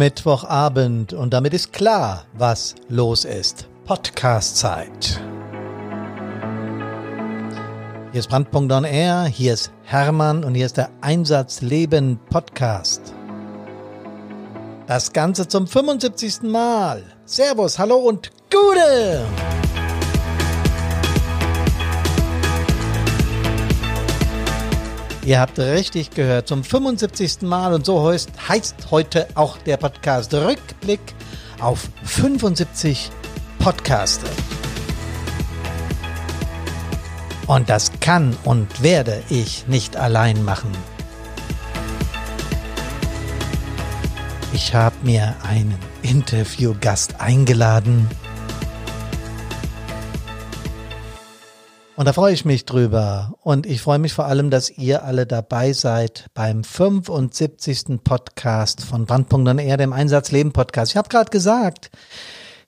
Mittwochabend und damit ist klar, was los ist. Podcast-Zeit. Hier ist Brandpunkt on Air, hier ist Hermann und hier ist der Einsatzleben Podcast. Das Ganze zum 75. Mal. Servus, hallo und Gute! Ihr habt richtig gehört, zum 75. Mal und so heißt, heißt heute auch der Podcast Rückblick auf 75 Podcaste. Und das kann und werde ich nicht allein machen. Ich habe mir einen Interviewgast eingeladen. Und da freue ich mich drüber. Und ich freue mich vor allem, dass ihr alle dabei seid beim 75. Podcast von Brandpunkt und Erde im Einsatzleben Podcast. Ich habe gerade gesagt,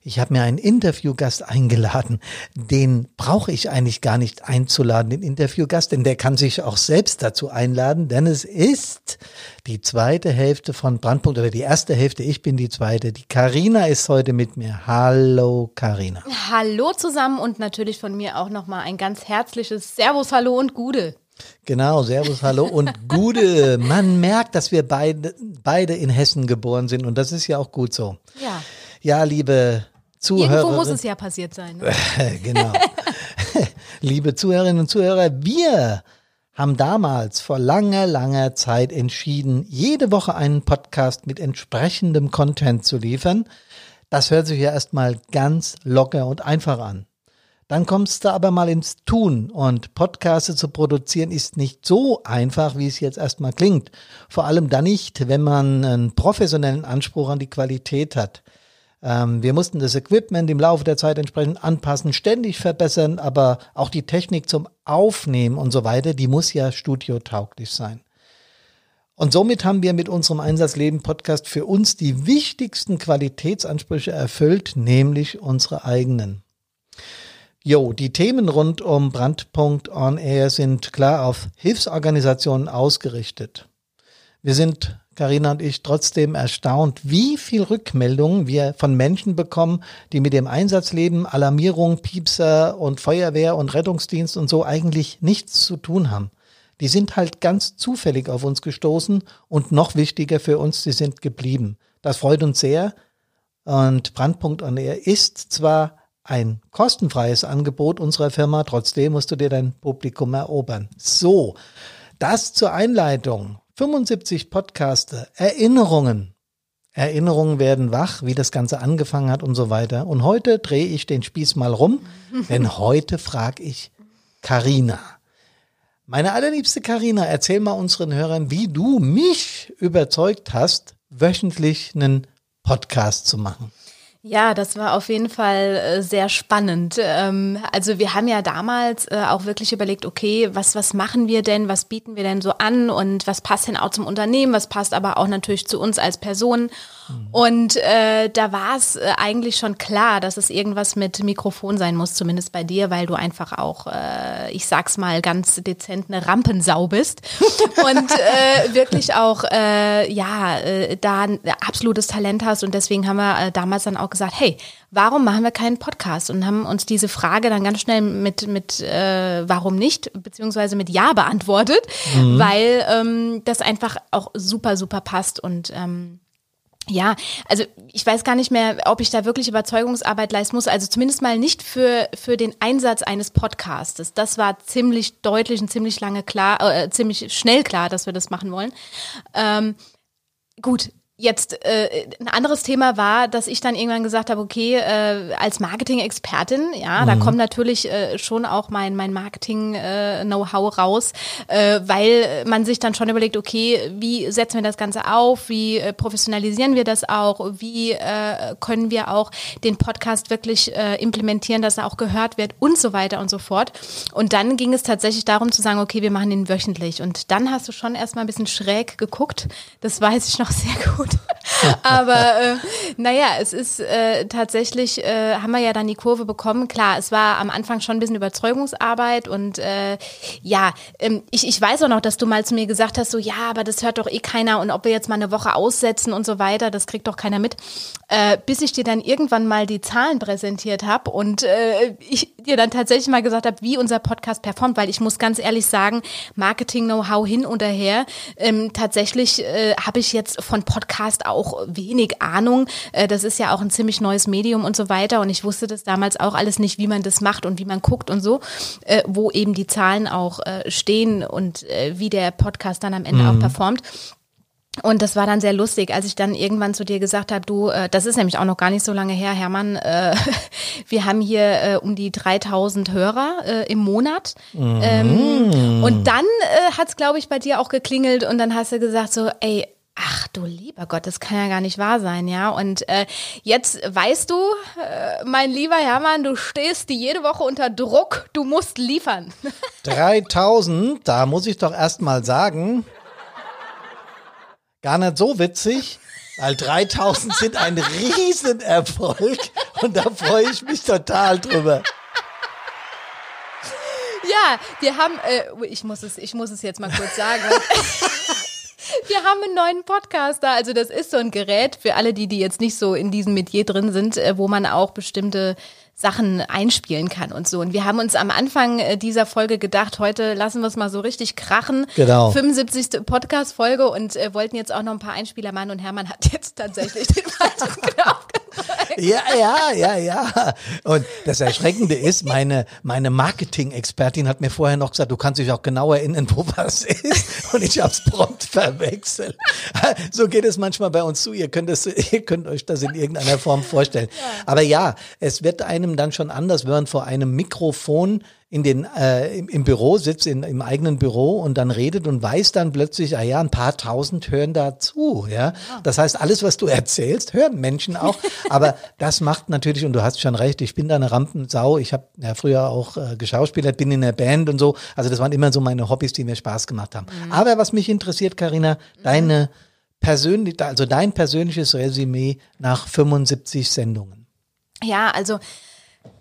ich habe mir einen Interviewgast eingeladen. Den brauche ich eigentlich gar nicht einzuladen, den Interviewgast, denn der kann sich auch selbst dazu einladen, denn es ist die zweite Hälfte von Brandpunkt oder die erste Hälfte, ich bin die zweite. Die Karina ist heute mit mir. Hallo Karina. Hallo zusammen und natürlich von mir auch nochmal ein ganz herzliches Servus, Hallo und Gude. Genau, Servus, Hallo und Gude. Man merkt, dass wir beide, beide in Hessen geboren sind und das ist ja auch gut so. Ja. Ja, liebe Zuhörer. Irgendwo muss es ja passiert sein. Ne? genau. Liebe Zuhörerinnen und Zuhörer, wir haben damals vor langer, langer Zeit entschieden, jede Woche einen Podcast mit entsprechendem Content zu liefern. Das hört sich ja erstmal ganz locker und einfach an. Dann kommst du aber mal ins Tun und Podcasts zu produzieren ist nicht so einfach, wie es jetzt erstmal klingt. Vor allem dann nicht, wenn man einen professionellen Anspruch an die Qualität hat. Ähm, wir mussten das Equipment im Laufe der Zeit entsprechend anpassen, ständig verbessern, aber auch die Technik zum Aufnehmen und so weiter, die muss ja studiotauglich sein. Und somit haben wir mit unserem Einsatzleben-Podcast für uns die wichtigsten Qualitätsansprüche erfüllt, nämlich unsere eigenen. Jo, die Themen rund um Brandpunkt On Air sind klar auf Hilfsorganisationen ausgerichtet. Wir sind Carina und ich trotzdem erstaunt, wie viel Rückmeldungen wir von Menschen bekommen, die mit dem Einsatzleben, Alarmierung, Piepser und Feuerwehr und Rettungsdienst und so eigentlich nichts zu tun haben. Die sind halt ganz zufällig auf uns gestoßen und noch wichtiger für uns, sie sind geblieben. Das freut uns sehr. Und Brandpunkt on Air ist zwar ein kostenfreies Angebot unserer Firma, trotzdem musst du dir dein Publikum erobern. So, das zur Einleitung. 75 Podcaster, Erinnerungen. Erinnerungen werden wach, wie das Ganze angefangen hat und so weiter. Und heute drehe ich den Spieß mal rum, denn heute frage ich Karina. Meine allerliebste Karina, erzähl mal unseren Hörern, wie du mich überzeugt hast, wöchentlich einen Podcast zu machen. Ja, das war auf jeden Fall äh, sehr spannend. Ähm, also wir haben ja damals äh, auch wirklich überlegt, okay, was, was machen wir denn, was bieten wir denn so an und was passt denn auch zum Unternehmen, was passt aber auch natürlich zu uns als Personen. Mhm. Und äh, da war es äh, eigentlich schon klar, dass es irgendwas mit Mikrofon sein muss, zumindest bei dir, weil du einfach auch, äh, ich sag's mal ganz dezent, eine Rampensau bist und äh, wirklich auch, äh, ja, äh, da ein absolutes Talent hast. Und deswegen haben wir äh, damals dann auch gesagt, hey, warum machen wir keinen Podcast? Und haben uns diese Frage dann ganz schnell mit, mit äh, warum nicht, beziehungsweise mit Ja beantwortet, mhm. weil ähm, das einfach auch super, super passt und ähm, ja, also ich weiß gar nicht mehr, ob ich da wirklich Überzeugungsarbeit leisten muss. Also zumindest mal nicht für, für den Einsatz eines Podcastes. Das war ziemlich deutlich und ziemlich lange klar, äh, ziemlich schnell klar, dass wir das machen wollen. Ähm, gut, Jetzt äh, ein anderes Thema war, dass ich dann irgendwann gesagt habe, okay, äh, als Marketing-Expertin, ja, mhm. da kommt natürlich äh, schon auch mein mein Marketing-Know-how raus, äh, weil man sich dann schon überlegt, okay, wie setzen wir das Ganze auf, wie äh, professionalisieren wir das auch, wie äh, können wir auch den Podcast wirklich äh, implementieren, dass er auch gehört wird und so weiter und so fort. Und dann ging es tatsächlich darum zu sagen, okay, wir machen ihn wöchentlich. Und dann hast du schon erstmal ein bisschen schräg geguckt, das weiß ich noch sehr gut gut. Aber äh, naja, es ist äh, tatsächlich, äh, haben wir ja dann die Kurve bekommen. Klar, es war am Anfang schon ein bisschen Überzeugungsarbeit und äh, ja, ähm, ich, ich weiß auch noch, dass du mal zu mir gesagt hast, so ja, aber das hört doch eh keiner und ob wir jetzt mal eine Woche aussetzen und so weiter, das kriegt doch keiner mit. Äh, bis ich dir dann irgendwann mal die Zahlen präsentiert habe und äh, ich dir dann tatsächlich mal gesagt habe, wie unser Podcast performt, weil ich muss ganz ehrlich sagen, Marketing-Know-how hin und her. Ähm, tatsächlich äh, habe ich jetzt von Podcast auch wenig Ahnung. Äh, das ist ja auch ein ziemlich neues Medium und so weiter. Und ich wusste das damals auch alles nicht, wie man das macht und wie man guckt und so, äh, wo eben die Zahlen auch äh, stehen und wie der Podcast dann am Ende mhm. auch performt. Und das war dann sehr lustig, als ich dann irgendwann zu dir gesagt habe, du, äh, das ist nämlich auch noch gar nicht so lange her, Hermann, äh, wir haben hier äh, um die 3000 Hörer im Monat. Mhm. Ähm, und dann äh, hat es, glaube ich, bei dir auch geklingelt und dann hast du gesagt so, ey, Ach du lieber Gott, das kann ja gar nicht wahr sein, ja. Und äh, jetzt weißt du, äh, mein lieber Hermann, du stehst jede Woche unter Druck, du musst liefern. 3000, da muss ich doch erst mal sagen, gar nicht so witzig, weil 3000 sind ein Riesenerfolg und da freue ich mich total drüber. Ja, wir haben, äh, ich muss es, ich muss es jetzt mal kurz sagen. Haben einen neuen Podcaster. Also das ist so ein Gerät für alle, die, die jetzt nicht so in diesem Metier drin sind, äh, wo man auch bestimmte Sachen einspielen kann und so. Und wir haben uns am Anfang äh, dieser Folge gedacht, heute lassen wir es mal so richtig krachen. Genau. 75. Podcast-Folge und äh, wollten jetzt auch noch ein paar Einspieler machen und Hermann hat jetzt tatsächlich den falschen Knopf ja, ja, ja, ja. Und das Erschreckende ist, meine, meine Marketing-Expertin hat mir vorher noch gesagt, du kannst dich auch genau erinnern, wo was ist. Und ich habe es prompt verwechselt. So geht es manchmal bei uns zu. Ihr könnt, es, ihr könnt euch das in irgendeiner Form vorstellen. Aber ja, es wird einem dann schon anders, wenn man vor einem Mikrofon in den, äh, im, im, Büro sitzt, in, im eigenen Büro und dann redet und weiß dann plötzlich, ah ja, ein paar tausend hören dazu, ja. Das heißt, alles, was du erzählst, hören Menschen auch. Aber das macht natürlich, und du hast schon recht, ich bin da eine Rampensau. Ich habe ja früher auch äh, geschauspielert, bin in der Band und so. Also das waren immer so meine Hobbys, die mir Spaß gemacht haben. Mhm. Aber was mich interessiert, Karina, mhm. deine persönlich, also dein persönliches Resümee nach 75 Sendungen. Ja, also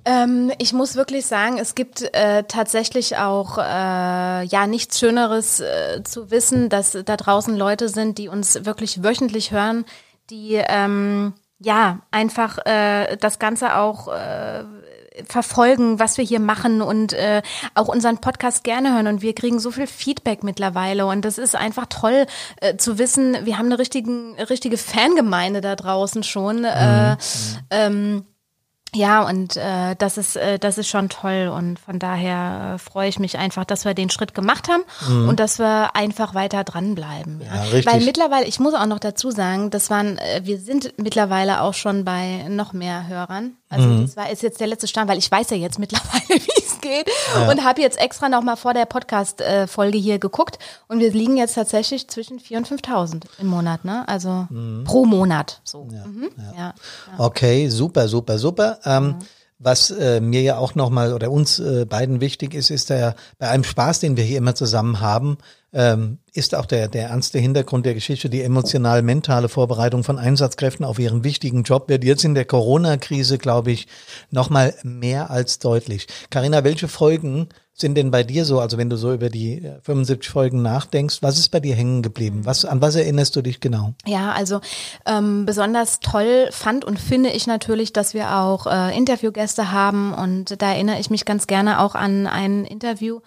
ähm, ich muss wirklich sagen, es gibt äh, tatsächlich auch äh, ja nichts Schöneres äh, zu wissen, dass da draußen Leute sind, die uns wirklich wöchentlich hören, die ähm, ja einfach äh, das Ganze auch äh, verfolgen, was wir hier machen und äh, auch unseren Podcast gerne hören. Und wir kriegen so viel Feedback mittlerweile. Und das ist einfach toll äh, zu wissen, wir haben eine richtigen, richtige Fangemeinde da draußen schon. Äh, mhm. ähm, ja, und äh, das ist äh, das ist schon toll und von daher äh, freue ich mich einfach, dass wir den Schritt gemacht haben mhm. und dass wir einfach weiter dranbleiben. Ja, ja. Richtig. Weil mittlerweile, ich muss auch noch dazu sagen, das waren, äh, wir sind mittlerweile auch schon bei noch mehr Hörern. Also mhm. das war ist jetzt der letzte Stand, weil ich weiß ja jetzt mittlerweile, wie geht ja. und habe jetzt extra noch mal vor der Podcast-Folge hier geguckt und wir liegen jetzt tatsächlich zwischen 4.000 und 5.000 im Monat, ne? Also mhm. pro Monat so. Ja. Mhm. Ja. Okay, super, super, super. Ähm, was äh, mir ja auch nochmal oder uns äh, beiden wichtig ist, ist der bei einem Spaß, den wir hier immer zusammen haben, ähm, ist auch der, der ernste Hintergrund der Geschichte, die emotional-mentale Vorbereitung von Einsatzkräften auf ihren wichtigen Job wird jetzt in der Corona-Krise, glaube ich, nochmal mehr als deutlich. Karina, welche Folgen sind denn bei dir so, also wenn du so über die 75 äh, Folgen nachdenkst, was ist bei dir hängen geblieben? Was, an was erinnerst du dich genau? Ja, also ähm, besonders toll fand und finde ich natürlich, dass wir auch äh, Interviewgäste haben und da erinnere ich mich ganz gerne auch an ein Interview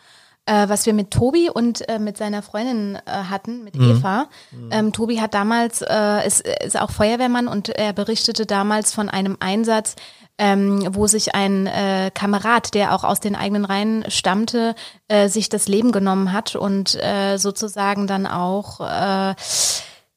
äh, was wir mit Tobi und äh, mit seiner Freundin äh, hatten, mit mhm. Eva. Mhm. Ähm, Tobi hat damals, äh, ist, ist auch Feuerwehrmann und er berichtete damals von einem Einsatz, ähm, wo sich ein äh, Kamerad, der auch aus den eigenen Reihen stammte, äh, sich das Leben genommen hat und äh, sozusagen dann auch äh,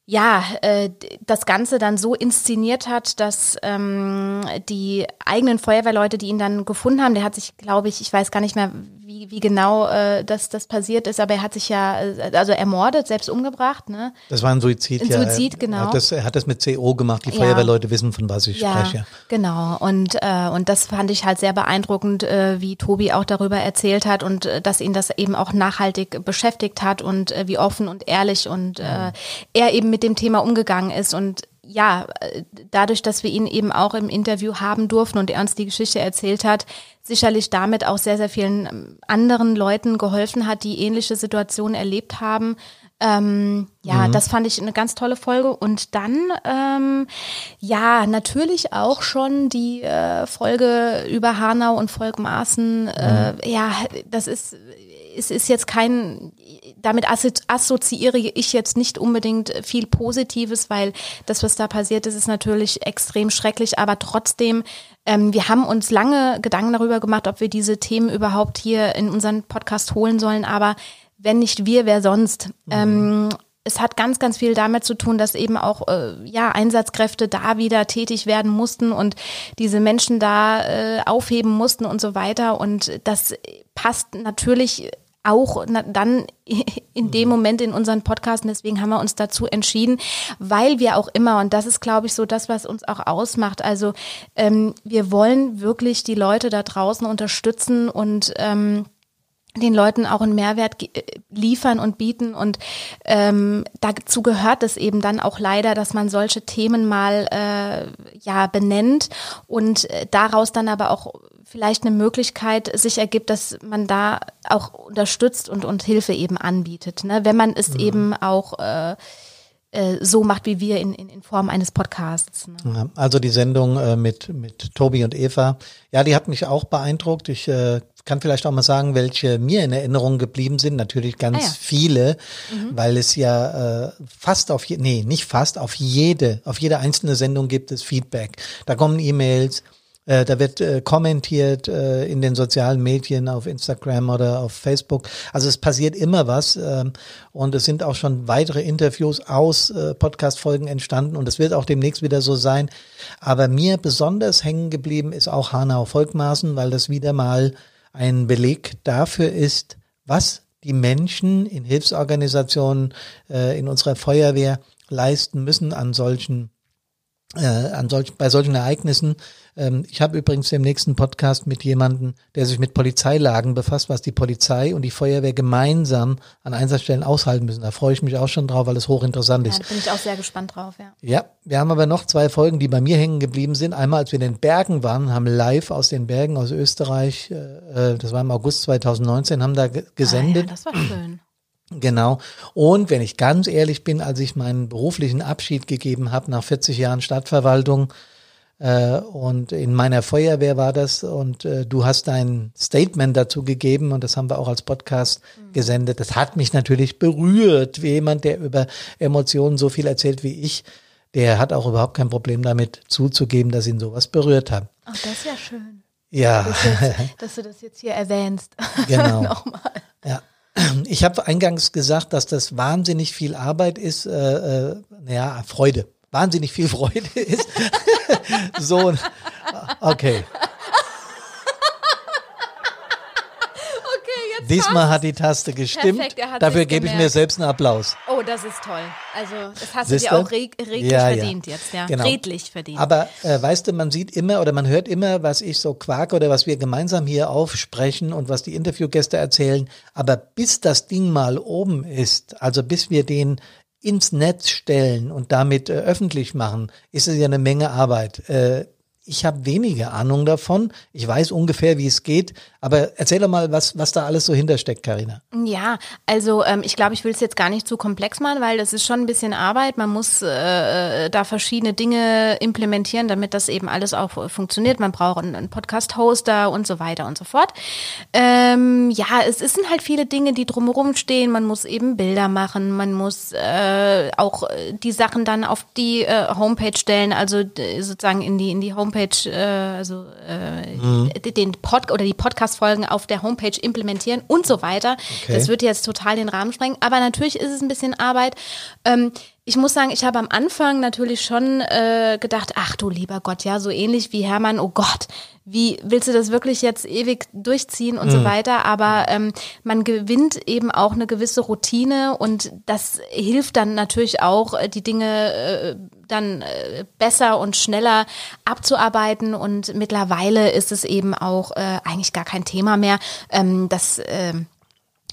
ja, äh, das Ganze dann so inszeniert hat, dass ähm, die eigenen Feuerwehrleute, die ihn dann gefunden haben, der hat sich, glaube ich, ich weiß gar nicht mehr, wie wie, genau äh, das, das passiert ist, aber er hat sich ja, äh, also ermordet, selbst umgebracht, ne? Das war ein Suizid, ein ja. Suizid, genau. Er hat, das, er hat das mit CO gemacht. Die Ja. Feuerwehrleute wissen, von was ich Ja, spreche. genau. Und, äh, und das fand ich halt sehr beeindruckend, äh, wie Tobi auch darüber erzählt hat und äh, dass ihn das eben auch nachhaltig beschäftigt hat und äh, wie offen und ehrlich und äh, er eben mit dem Thema umgegangen ist. Und ja, äh, dadurch, dass wir ihn eben auch im Interview haben durften und er uns die Geschichte erzählt hat, sicherlich damit auch sehr, sehr vielen ähm, anderen Leuten geholfen hat, die ähnliche Situationen erlebt haben. Ähm, ja, das fand ich eine ganz tolle Folge. Und dann, ähm, ja, natürlich auch schon die äh, Folge über Hanau und Volkmaßen. Äh, ja, das ist, es ist jetzt kein, damit assozi assoziiere ich jetzt nicht unbedingt viel Positives, weil das, was da passiert ist, ist natürlich extrem schrecklich, aber trotzdem, ähm, wir haben uns lange Gedanken darüber gemacht, ob wir diese Themen überhaupt hier in unseren Podcast holen sollen, aber wenn nicht wir, wer sonst? Ähm, es hat ganz, ganz viel damit zu tun, dass eben auch äh, ja Einsatzkräfte da wieder tätig werden mussten und diese Menschen da äh, aufheben mussten und so weiter. Und das passt natürlich auch dann in dem Moment in unseren Podcast. Und deswegen haben wir uns dazu entschieden, weil wir auch immer, und das ist, glaube ich, so das, was uns auch ausmacht. Also ähm, wir wollen wirklich die Leute da draußen unterstützen und ähm, den Leuten auch einen Mehrwert äh, liefern und bieten. Und ähm, dazu gehört es eben dann auch leider, dass man solche Themen mal äh, ja benennt und äh, daraus dann aber auch vielleicht eine Möglichkeit sich ergibt, dass man da auch unterstützt und, und Hilfe eben anbietet. Ne? Wenn man es eben auch äh, so macht wie wir in, in, in Form eines Podcasts. Ne? Also die Sendung äh, mit, mit Tobi und Eva, ja, die hat mich auch beeindruckt. Ich äh, kann vielleicht auch mal sagen, welche mir in Erinnerung geblieben sind. Natürlich ganz Ah ja. viele, weil es ja äh, fast auf, je, nee, nicht fast, auf jede, auf jede einzelne Sendung gibt es Feedback. Da kommen E-Mails, äh, da wird äh, kommentiert äh, in den sozialen Medien, auf Instagram oder auf Facebook. Also es passiert immer was ähm, und es sind auch schon weitere Interviews aus äh, Podcast-Folgen entstanden und es wird auch demnächst wieder so sein. Aber mir besonders hängen geblieben ist auch Hanau Volkmaßen, weil das wieder mal ein Beleg dafür ist, was die Menschen in Hilfsorganisationen, äh, in unserer Feuerwehr leisten müssen an solchen äh, an solch, bei solchen Ereignissen. Ähm, ich habe übrigens im nächsten Podcast mit jemandem, der sich mit Polizeilagen befasst, was die Polizei und die Feuerwehr gemeinsam an Einsatzstellen aushalten müssen. Da freue ich mich auch schon drauf, weil es hochinteressant Ja, ist. da bin ich auch sehr gespannt drauf, ja. Ja, wir haben aber noch zwei Folgen, die bei mir hängen geblieben sind. Einmal, als wir in den Bergen waren, haben live aus den Bergen aus Österreich, äh, das war im August 2019, haben da ge- gesendet. Ah, ja, das war schön. Genau. Und wenn ich ganz ehrlich bin, als ich meinen beruflichen Abschied gegeben habe nach 40 Jahren Stadtverwaltung äh, und in meiner Feuerwehr war das und äh, du hast dein Statement dazu gegeben und das haben wir auch als Podcast gesendet. Das hat mich natürlich berührt, wie jemand, der über Emotionen so viel erzählt wie ich. Der hat auch überhaupt kein Problem damit zuzugeben, dass ihn sowas berührt hat. Ach, das ist ja schön. Ja. dass du das jetzt hier erwähnst. Genau. Nochmal. Ja. Ich habe eingangs gesagt, dass das wahnsinnig viel Arbeit ist, äh, äh, naja, Freude. Wahnsinnig viel Freude ist. so, okay. Diesmal hat die Taste gestimmt. Perfekt, er Dafür gebe ich mir selbst einen Applaus. Oh, das ist toll. Also, das hast du dir auch reg redlich Ja, ja. verdient jetzt, ja. Genau. Redlich verdient. Aber äh, weißt du, man sieht immer oder man hört immer, was ich so quake oder was wir gemeinsam hier aufsprechen und was die Interviewgäste erzählen. Aber bis das Ding mal oben ist, also bis wir den ins Netz stellen und damit äh, öffentlich machen, ist es ja eine Menge Arbeit. Äh, ich habe wenige Ahnung davon. Ich weiß ungefähr, wie es geht. Aber erzähl doch mal, was, was da alles so hintersteckt, Karina. Ja, also ähm, ich glaube, ich will es jetzt gar nicht zu komplex machen, weil das ist schon ein bisschen Arbeit. Man muss äh, da verschiedene Dinge implementieren, damit das eben alles auch äh, funktioniert. Man braucht einen, Podcast-Hoster und so weiter und so fort. Ähm, ja, es, sind halt viele Dinge, die drumherum stehen. Man muss eben Bilder machen, man muss äh, auch äh, die Sachen dann auf die äh, Homepage stellen, also äh, sozusagen in die in die Homepage, äh, also äh, den Pod oder die Podcast-Folgen auf der Homepage implementieren und so weiter. Okay. Das wird jetzt total den Rahmen sprengen. Aber natürlich ist es ein bisschen Arbeit. Ähm, ich muss sagen, ich habe am Anfang natürlich schon äh, gedacht, ach du lieber Gott, ja, so ähnlich wie Hermann, oh Gott, wie willst du das wirklich jetzt ewig durchziehen und mhm. so weiter. Aber ähm, man gewinnt eben auch eine gewisse Routine und das hilft dann natürlich auch, äh, die Dinge äh, dann äh, besser und schneller abzuarbeiten. Und mittlerweile ist es eben auch äh, eigentlich gar kein Thema mehr. Ähm, das äh,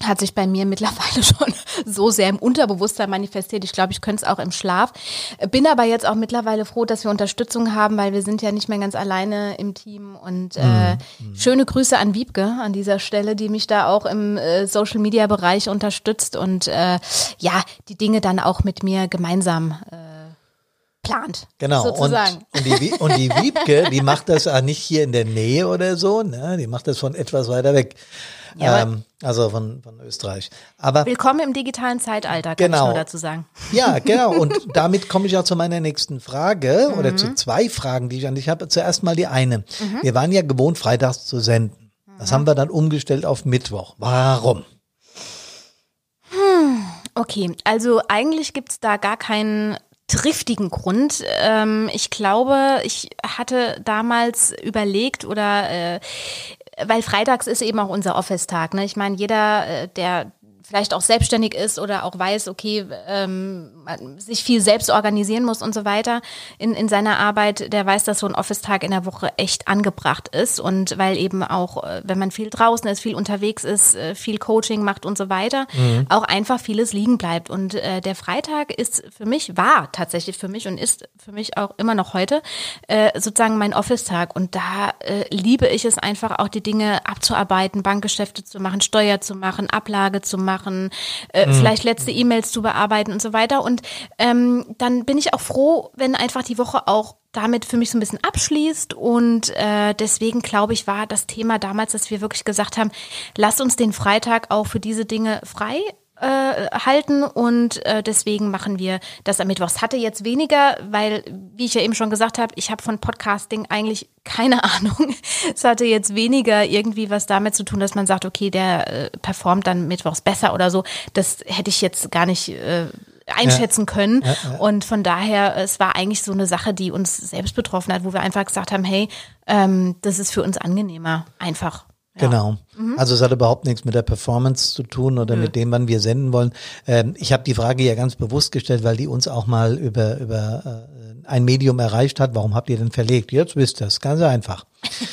hat sich bei mir mittlerweile schon so sehr im Unterbewusstsein manifestiert. Ich glaube, ich könnte es auch im Schlaf. Bin aber jetzt auch mittlerweile froh, dass wir Unterstützung haben, weil wir sind ja nicht mehr ganz alleine im Team. Und äh, mhm. schöne Grüße an Wiebke an dieser Stelle, die mich da auch im äh, Social Media Bereich unterstützt und äh, ja, die Dinge dann auch mit mir gemeinsam äh, plant. Genau. Sozusagen. Und, und, die, und die Wiebke, die macht das auch nicht hier in der Nähe oder so, ne? Die macht das von etwas weiter weg. Ähm, also von, von Österreich. Aber Willkommen im digitalen Zeitalter, kann genau, ich nur dazu sagen. Ja, genau. Und damit komme ich auch zu meiner nächsten Frage mhm. oder zu zwei Fragen, die ich an dich habe. Zuerst mal die eine. Mhm. Wir waren ja gewohnt, freitags zu senden. Das mhm. haben wir dann umgestellt auf Mittwoch. Warum? Hm, okay, also eigentlich gibt's da gar keinen triftigen Grund. Ähm, ich glaube, ich hatte damals überlegt oder äh, weil freitags ist eben auch unser Office-Tag. Ne? Ich meine, jeder, äh, der vielleicht auch selbstständig ist oder auch weiß, okay, ähm, sich viel selbst organisieren muss und so weiter in, in seiner Arbeit, der weiß, dass so ein Office-Tag in der Woche echt angebracht ist. Und weil eben auch, äh, wenn man viel draußen ist, viel unterwegs ist, äh, viel Coaching macht und so weiter, mhm. auch einfach vieles liegen bleibt. Und äh, der Freitag ist für mich, war tatsächlich für mich und ist für mich auch immer noch heute äh, sozusagen mein Office-Tag. Und da äh, liebe ich es einfach auch, die Dinge abzuarbeiten, Bankgeschäfte zu machen, Steuer zu machen, Ablage zu machen machen, äh, mhm. vielleicht letzte E-Mails zu bearbeiten und so weiter. Und ähm, dann bin ich auch froh, wenn einfach die Woche auch damit für mich so ein bisschen abschließt. Und äh, deswegen glaube ich, war das Thema damals, dass wir wirklich gesagt haben, lass uns den Freitag auch für diese Dinge frei äh, halten und äh, deswegen machen wir das am Mittwoch. Es hatte jetzt weniger, weil, wie ich ja eben schon gesagt habe, ich habe von Podcasting eigentlich keine Ahnung. Es hatte jetzt weniger irgendwie was damit zu tun, dass man sagt, okay, der äh, performt dann Mittwochs besser oder so. Das hätte ich jetzt gar nicht äh, einschätzen ja. können. Ja, ja. Und von daher, es war eigentlich so eine Sache, die uns selbst betroffen hat, wo wir einfach gesagt haben, hey, ähm, das ist für uns angenehmer, einfach. Genau. Mhm. Also es hat überhaupt nichts mit der Performance zu tun oder mhm. mit dem, wann wir senden wollen. Ähm, ich habe die Frage ja ganz bewusst gestellt, weil die uns auch mal über, über äh, ein Medium erreicht hat. Warum habt ihr denn verlegt? Jetzt wisst ihr es, ganz einfach.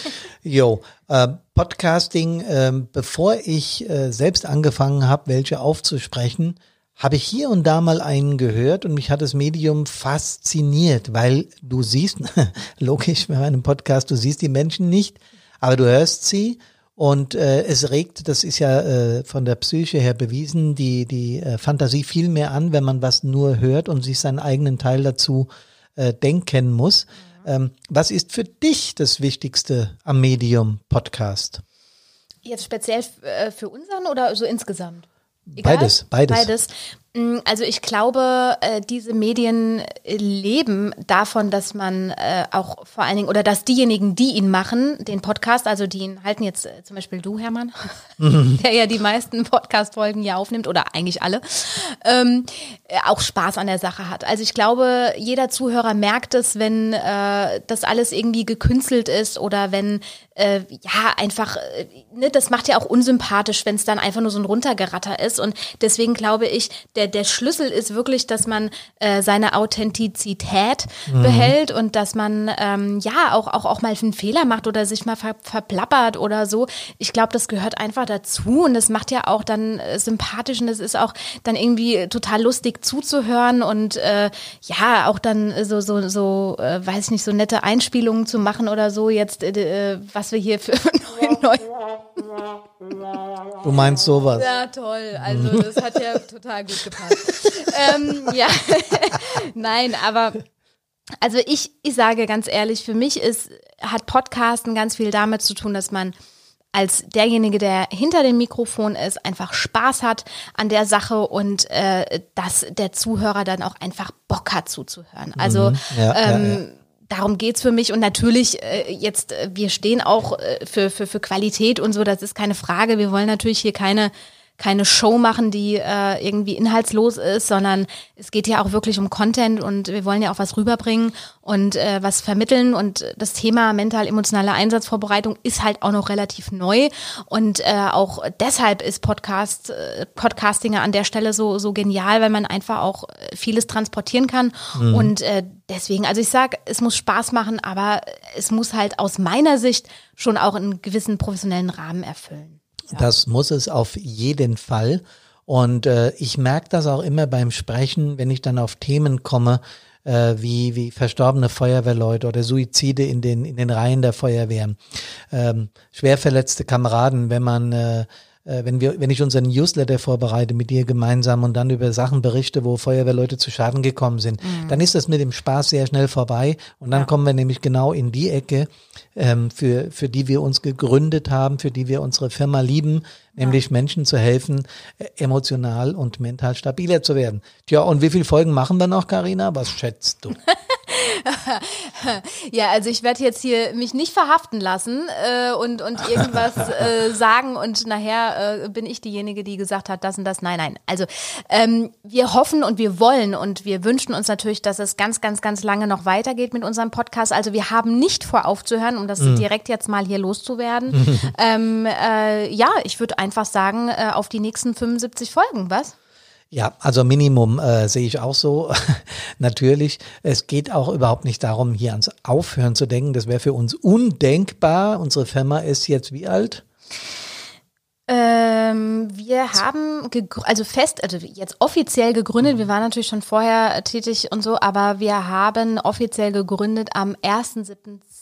Jo, äh, Podcasting, äh, bevor ich äh, selbst angefangen habe, welche aufzusprechen, habe ich hier und da mal einen gehört und mich hat das Medium fasziniert, weil du siehst, logisch bei meinem Podcast, du siehst die Menschen nicht, aber du hörst sie und äh, es regt, das ist ja äh, von der Psyche her bewiesen, die, die äh, Fantasie viel mehr an, wenn man was nur hört und sich seinen eigenen Teil dazu äh, denken muss. Mhm. Ähm, was ist für dich das Wichtigste am Medium Podcast? Jetzt speziell äh, für unseren oder so insgesamt? Egal? Beides, beides. Beides. Mm, also ich glaube, äh, diese Medien leben davon, dass man äh, auch vor allen Dingen, oder dass diejenigen, die ihn machen, den Podcast, also die ihn halten jetzt äh, zum Beispiel du, Hermann, mhm. der ja die meisten Podcast-Folgen hier aufnimmt, oder eigentlich alle, ähm, auch Spaß an der Sache hat. Also ich glaube, jeder Zuhörer merkt es, wenn äh, das alles irgendwie gekünstelt ist oder wenn äh, ja einfach, äh, ne, das macht ja auch unsympathisch, wenn es dann einfach nur so ein Runtergeratter ist. Und deswegen glaube ich, der der, der Schlüssel ist wirklich, dass man äh, seine Authentizität mhm. behält und dass man ähm, ja auch, auch, auch mal einen Fehler macht oder sich mal ver, verplappert oder so. Ich glaube, das gehört einfach dazu und das macht ja auch dann äh, sympathisch und es ist auch dann irgendwie total lustig zuzuhören und äh, ja, auch dann so, so, so, äh, weiß ich nicht, so nette Einspielungen zu machen oder so jetzt, äh, äh was wir hier für neu, Du meinst sowas? Ja, toll. Also das hat ja total gut gepasst. ähm, ja, nein, aber also ich, ich sage ganz ehrlich, für mich ist, hat Podcasten ganz viel damit zu tun, dass man als derjenige, der hinter dem Mikrofon ist, einfach Spaß hat an der Sache und äh, dass der Zuhörer dann auch einfach Bock hat zuzuhören. Also mhm. ja, ähm, ja, ja darum geht's für mich. Und natürlich, äh, jetzt, äh, wir stehen auch äh, für, für, für Qualität und so, das ist keine Frage. Wir wollen natürlich hier keine keine Show machen, die äh, irgendwie inhaltslos ist, sondern es geht ja auch wirklich um Content und wir wollen ja auch was rüberbringen und äh, was vermitteln und das Thema mental-emotionale Einsatzvorbereitung ist halt auch noch relativ neu und äh, auch deshalb ist Podcast, äh, Podcasting an der Stelle so, so genial, weil man einfach auch vieles transportieren kann mhm. und äh, deswegen, also ich sag, es muss Spaß machen, aber es muss halt aus meiner Sicht schon auch einen gewissen professionellen Rahmen erfüllen. Das muss es auf jeden Fall. Und äh, ich merke das auch immer beim Sprechen, wenn ich dann auf Themen komme, äh, wie, wie verstorbene Feuerwehrleute oder Suizide in den, in den Reihen der Feuerwehren, ähm, schwer verletzte Kameraden, wenn man äh, äh, wenn wir, wenn ich unseren Newsletter vorbereite mit dir gemeinsam und dann über Sachen berichte, wo Feuerwehrleute zu Schaden gekommen sind, mhm. dann ist das mit dem Spaß sehr schnell vorbei und dann ja. kommen wir nämlich genau in die Ecke, ähm, für, für die wir uns gegründet haben, für die wir unsere Firma lieben, nämlich ja. Menschen zu helfen, äh, emotional und mental stabiler zu werden. Tja, und wie viele Folgen machen wir noch, Karina? Was schätzt du? ja, also ich werde jetzt hier mich nicht verhaften lassen äh, und, und irgendwas äh, sagen und nachher äh, bin ich diejenige, die gesagt hat, das und das. Nein, nein. Also ähm, wir hoffen und wir wollen und wir wünschen uns natürlich, dass es ganz, ganz, ganz lange noch weitergeht mit unserem Podcast. Also wir haben nicht vor aufzuhören, um das mhm. direkt jetzt mal hier loszuwerden. ähm, äh, ja, ich würde einfach sagen, äh, auf die nächsten 75 Folgen, was? Ja, also Minimum äh, sehe ich auch so. Natürlich, es geht auch überhaupt nicht darum, hier ans Aufhören zu denken. Das wäre für uns undenkbar. Unsere Firma ist jetzt wie alt? Ähm, wir haben also fest, also jetzt offiziell gegründet, wir waren natürlich schon vorher tätig und so, aber wir haben offiziell gegründet am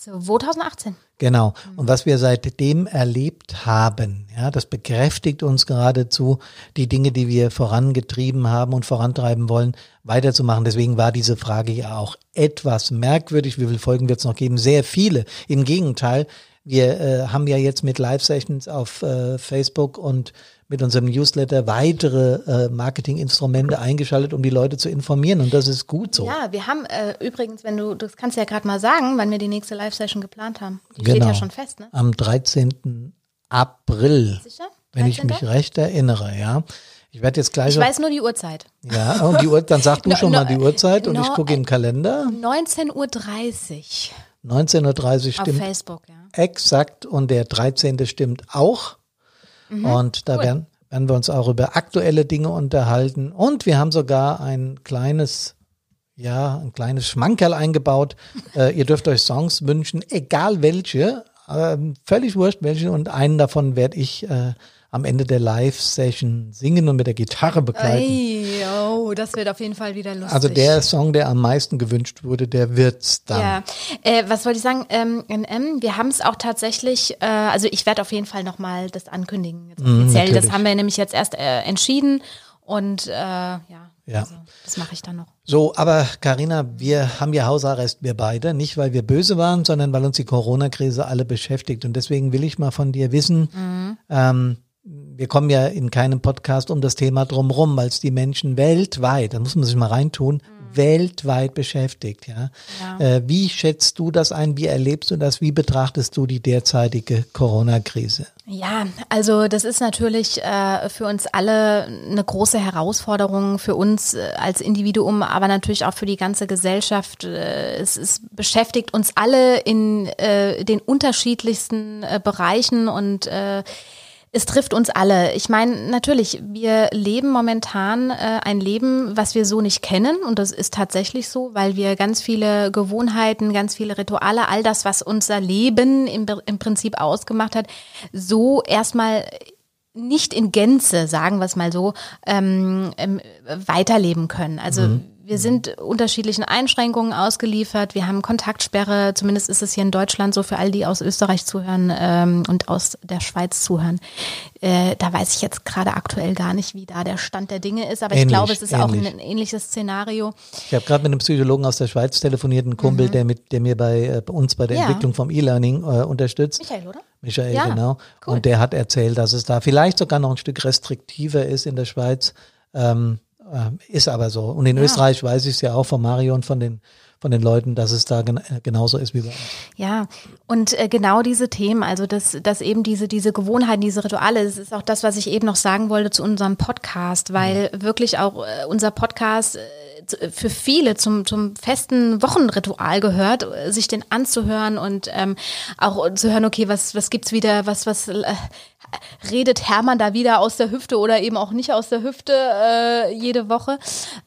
1.7.2018. Genau. Und was wir seitdem erlebt haben, ja, das bekräftigt uns geradezu, die Dinge, die wir vorangetrieben haben und vorantreiben wollen, weiterzumachen. Deswegen war diese Frage ja auch etwas merkwürdig. Wie viele Folgen wird es noch geben? Sehr viele. Im Gegenteil, wir äh, haben ja jetzt mit Live-Sessions auf äh, Facebook und mit unserem Newsletter weitere äh, Marketinginstrumente eingeschaltet, um die Leute zu informieren. Und das ist gut so. Ja, wir haben äh, übrigens, wenn du, das kannst du ja gerade mal sagen, wann wir die nächste Live-Session geplant haben. Die genau. steht ja schon fest, ne? Am 13. April. Sicher? 13. Wenn ich mich recht erinnere, ja. Ich werde jetzt gleich. Ich weiß nur die Uhrzeit. Ja, und die Uhr, dann sag du no, schon no, mal die Uhrzeit und no, ich gucke im Kalender. 19.30 Uhr. 19.30 Uhr stimmt. Auf Facebook, ja. Exakt. Und der 13. stimmt auch. Mhm. Und da cool. werden, werden wir uns auch über aktuelle Dinge unterhalten. Und wir haben sogar ein kleines, ja, ein kleines Schmankerl eingebaut. äh, ihr dürft euch Songs wünschen, egal welche. Äh, völlig wurscht welche. Und einen davon werde ich äh, am Ende der Live-Session singen und mit der Gitarre begleiten. Ey, oh, das wird auf jeden Fall wieder lustig. Also der Song, der am meisten gewünscht wurde, der wird's dann. Ja, äh, was wollte ich sagen? Ähm, NM, wir haben es auch tatsächlich, äh, also ich werde auf jeden Fall nochmal das ankündigen, jetzt mhm, offiziell. Mm, das haben wir nämlich jetzt erst äh, entschieden und äh, ja. Ja. Also, das mache ich dann noch. So, aber Karina, wir haben ja Hausarrest, wir beide, nicht weil wir böse waren, sondern weil uns die Corona-Krise alle beschäftigt. Und deswegen will ich mal von dir wissen, mhm. ähm, wir kommen ja in keinem Podcast um das Thema drumherum, weil es die Menschen weltweit, da muss man sich mal reintun, mhm. weltweit beschäftigt. Ja? ja. Äh, wie schätzt du das ein? Wie erlebst du das? Wie betrachtest du die derzeitige Corona-Krise? Ja, also das ist natürlich äh, für uns alle eine große Herausforderung, für uns äh, als Individuum, aber natürlich auch für die ganze Gesellschaft. Äh, es, es beschäftigt uns alle in äh, den unterschiedlichsten äh, Bereichen und äh, es trifft uns alle. Ich meine, natürlich, wir leben momentan äh, ein Leben, was wir so nicht kennen. Und das ist tatsächlich so, weil wir ganz viele Gewohnheiten, ganz viele Rituale, all das, was unser Leben im, im Prinzip ausgemacht hat, so erstmal nicht in Gänze, sagen wir es mal so, ähm, ähm, weiterleben können. Also mhm. Wir sind unterschiedlichen Einschränkungen ausgeliefert. Wir haben Kontaktsperre. Zumindest ist es hier in Deutschland so für all die aus Österreich zuhören ähm, und aus der Schweiz zuhören. Äh, da weiß ich jetzt gerade aktuell gar nicht, wie da der Stand der Dinge ist. Aber Ähnlich, ich glaube, es ist ähnlich. auch ein, ein, ähnliches Szenario. Ich habe gerade mit einem Psychologen aus der Schweiz telefoniert, einen Kumpel, mhm. der, mit, der mir bei, äh, bei uns bei der ja. Entwicklung vom E-Learning äh, unterstützt. Michael, oder? Michael, ja, genau. Cool. Und der hat erzählt, dass es da vielleicht sogar noch ein Stück restriktiver ist in der Schweiz. Ähm, Äh, ist aber so. Und in Ja. Österreich weiß ich es ja auch von Mario und von den von den Leuten, dass es da gen äh, genauso ist wie bei uns. Ja, und äh, genau diese Themen, also dass, dass eben diese, diese Gewohnheiten, diese Rituale, das ist auch das, was ich eben noch sagen wollte zu unserem Podcast, weil wirklich auch äh, unser Podcast äh, für viele zum, zum festen Wochenritual gehört, äh, sich den anzuhören und ähm, auch zu hören, okay, was, was gibt's wieder, was, was äh, redet Hermann da wieder aus der Hüfte oder eben auch nicht aus der Hüfte äh, jede Woche.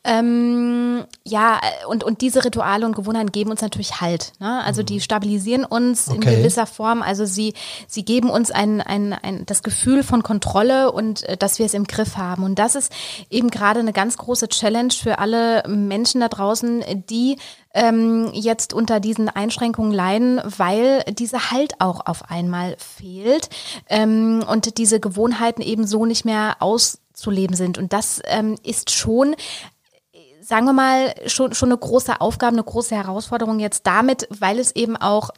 Ähm, ja, äh, und, und diese Rituale und Gewohnheiten geben uns natürlich Halt. Ne? Also die stabilisieren uns in Okay. gewisser Form. Also sie, sie geben uns ein, ein, ein, das Gefühl von Kontrolle und äh, dass wir es im Griff haben. Und das ist eben gerade eine ganz große Challenge für alle Menschen da draußen, die ähm, jetzt unter diesen Einschränkungen leiden, weil dieser Halt auch auf einmal fehlt ähm, und diese Gewohnheiten eben so nicht mehr auszuleben sind. Und das ähm, ist schon sagen wir mal, schon, schon eine große Aufgabe, eine große Herausforderung jetzt damit, weil es eben auch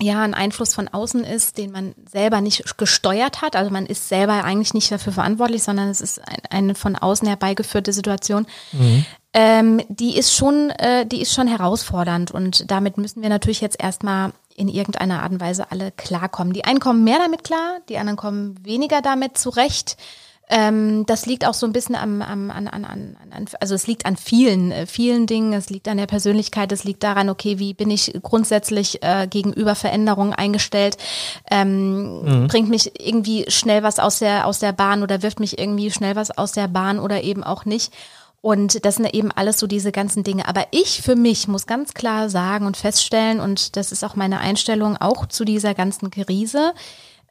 ja ein Einfluss von außen ist, den man selber nicht gesteuert hat. Also man ist selber eigentlich nicht dafür verantwortlich, sondern es ist ein, eine von außen herbeigeführte Situation. Ähm, die ist schon, äh, die ist schon herausfordernd und damit müssen wir natürlich jetzt erstmal in irgendeiner Art und Weise alle klarkommen. Die einen kommen mehr damit klar, die anderen kommen weniger damit zurecht. Ähm, das liegt auch so ein bisschen am, am an, an, an, an, also es liegt an vielen, äh, vielen Dingen. Es liegt an der Persönlichkeit, es liegt daran, okay, wie bin ich grundsätzlich äh, gegenüber Veränderungen eingestellt? Ähm, Bringt mich irgendwie schnell was aus der, aus der Bahn oder wirft mich irgendwie schnell was aus der Bahn oder eben auch nicht? Und das sind eben alles so diese ganzen Dinge. Aber ich für mich muss ganz klar sagen und feststellen, und das ist auch meine Einstellung auch zu dieser ganzen Krise,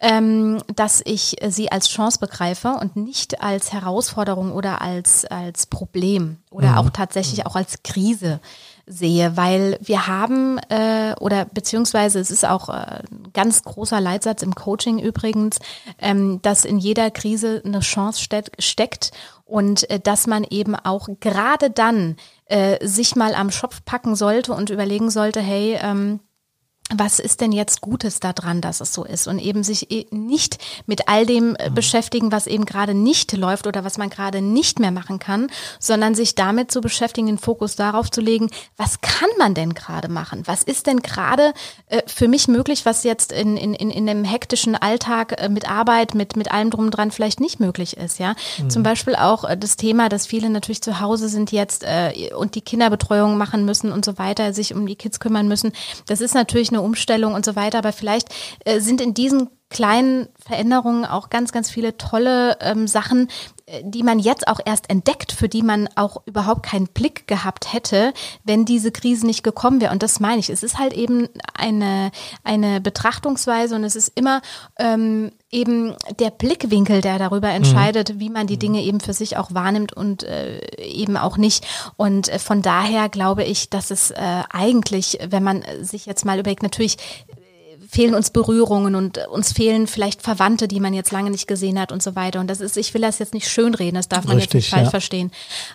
ähm, dass ich sie als Chance begreife und nicht als Herausforderung oder als, als Problem oder auch tatsächlich auch als Krise sehe, weil wir haben äh, oder beziehungsweise es ist auch äh, ein ganz großer Leitsatz im Coaching übrigens, ähm, dass in jeder Krise eine Chance steck, steckt und äh, dass man eben auch gerade dann äh, sich mal am Schopf packen sollte und überlegen sollte, hey, ähm, was ist denn jetzt Gutes daran, dass es so ist und eben sich eh nicht mit all dem äh, beschäftigen, was eben gerade nicht läuft oder was man gerade nicht mehr machen kann, sondern sich damit zu beschäftigen, den Fokus darauf zu legen, was kann man denn gerade machen? Was ist denn gerade äh, für mich möglich, was jetzt in, in, in, in dem hektischen Alltag äh, mit Arbeit, mit, mit allem drum und dran vielleicht nicht möglich ist, ja? Zum Beispiel auch äh, das Thema, dass viele natürlich zu Hause sind jetzt äh, und die Kinderbetreuung machen müssen und so weiter, sich um die Kids kümmern müssen. Das ist natürlich eine Umstellung und so weiter, aber vielleicht äh, sind in diesen kleinen Veränderungen auch ganz, ganz viele tolle ähm, Sachen, äh, die man jetzt auch erst entdeckt, für die man auch überhaupt keinen Blick gehabt hätte, wenn diese Krise nicht gekommen wäre. Und das meine ich. Es ist halt eben eine, eine Betrachtungsweise und es ist immer ähm, eben der Blickwinkel, der darüber entscheidet, wie man die Dinge eben für sich auch wahrnimmt und äh, eben auch nicht. Und äh, von daher glaube ich, dass es äh, eigentlich, wenn man sich jetzt mal überlegt, natürlich fehlen uns Berührungen und äh, uns fehlen vielleicht Verwandte, die man jetzt lange nicht gesehen hat und so weiter. Und das ist, ich will das jetzt nicht schönreden, das darf man jetzt Richtig, nicht falsch ja. verstehen.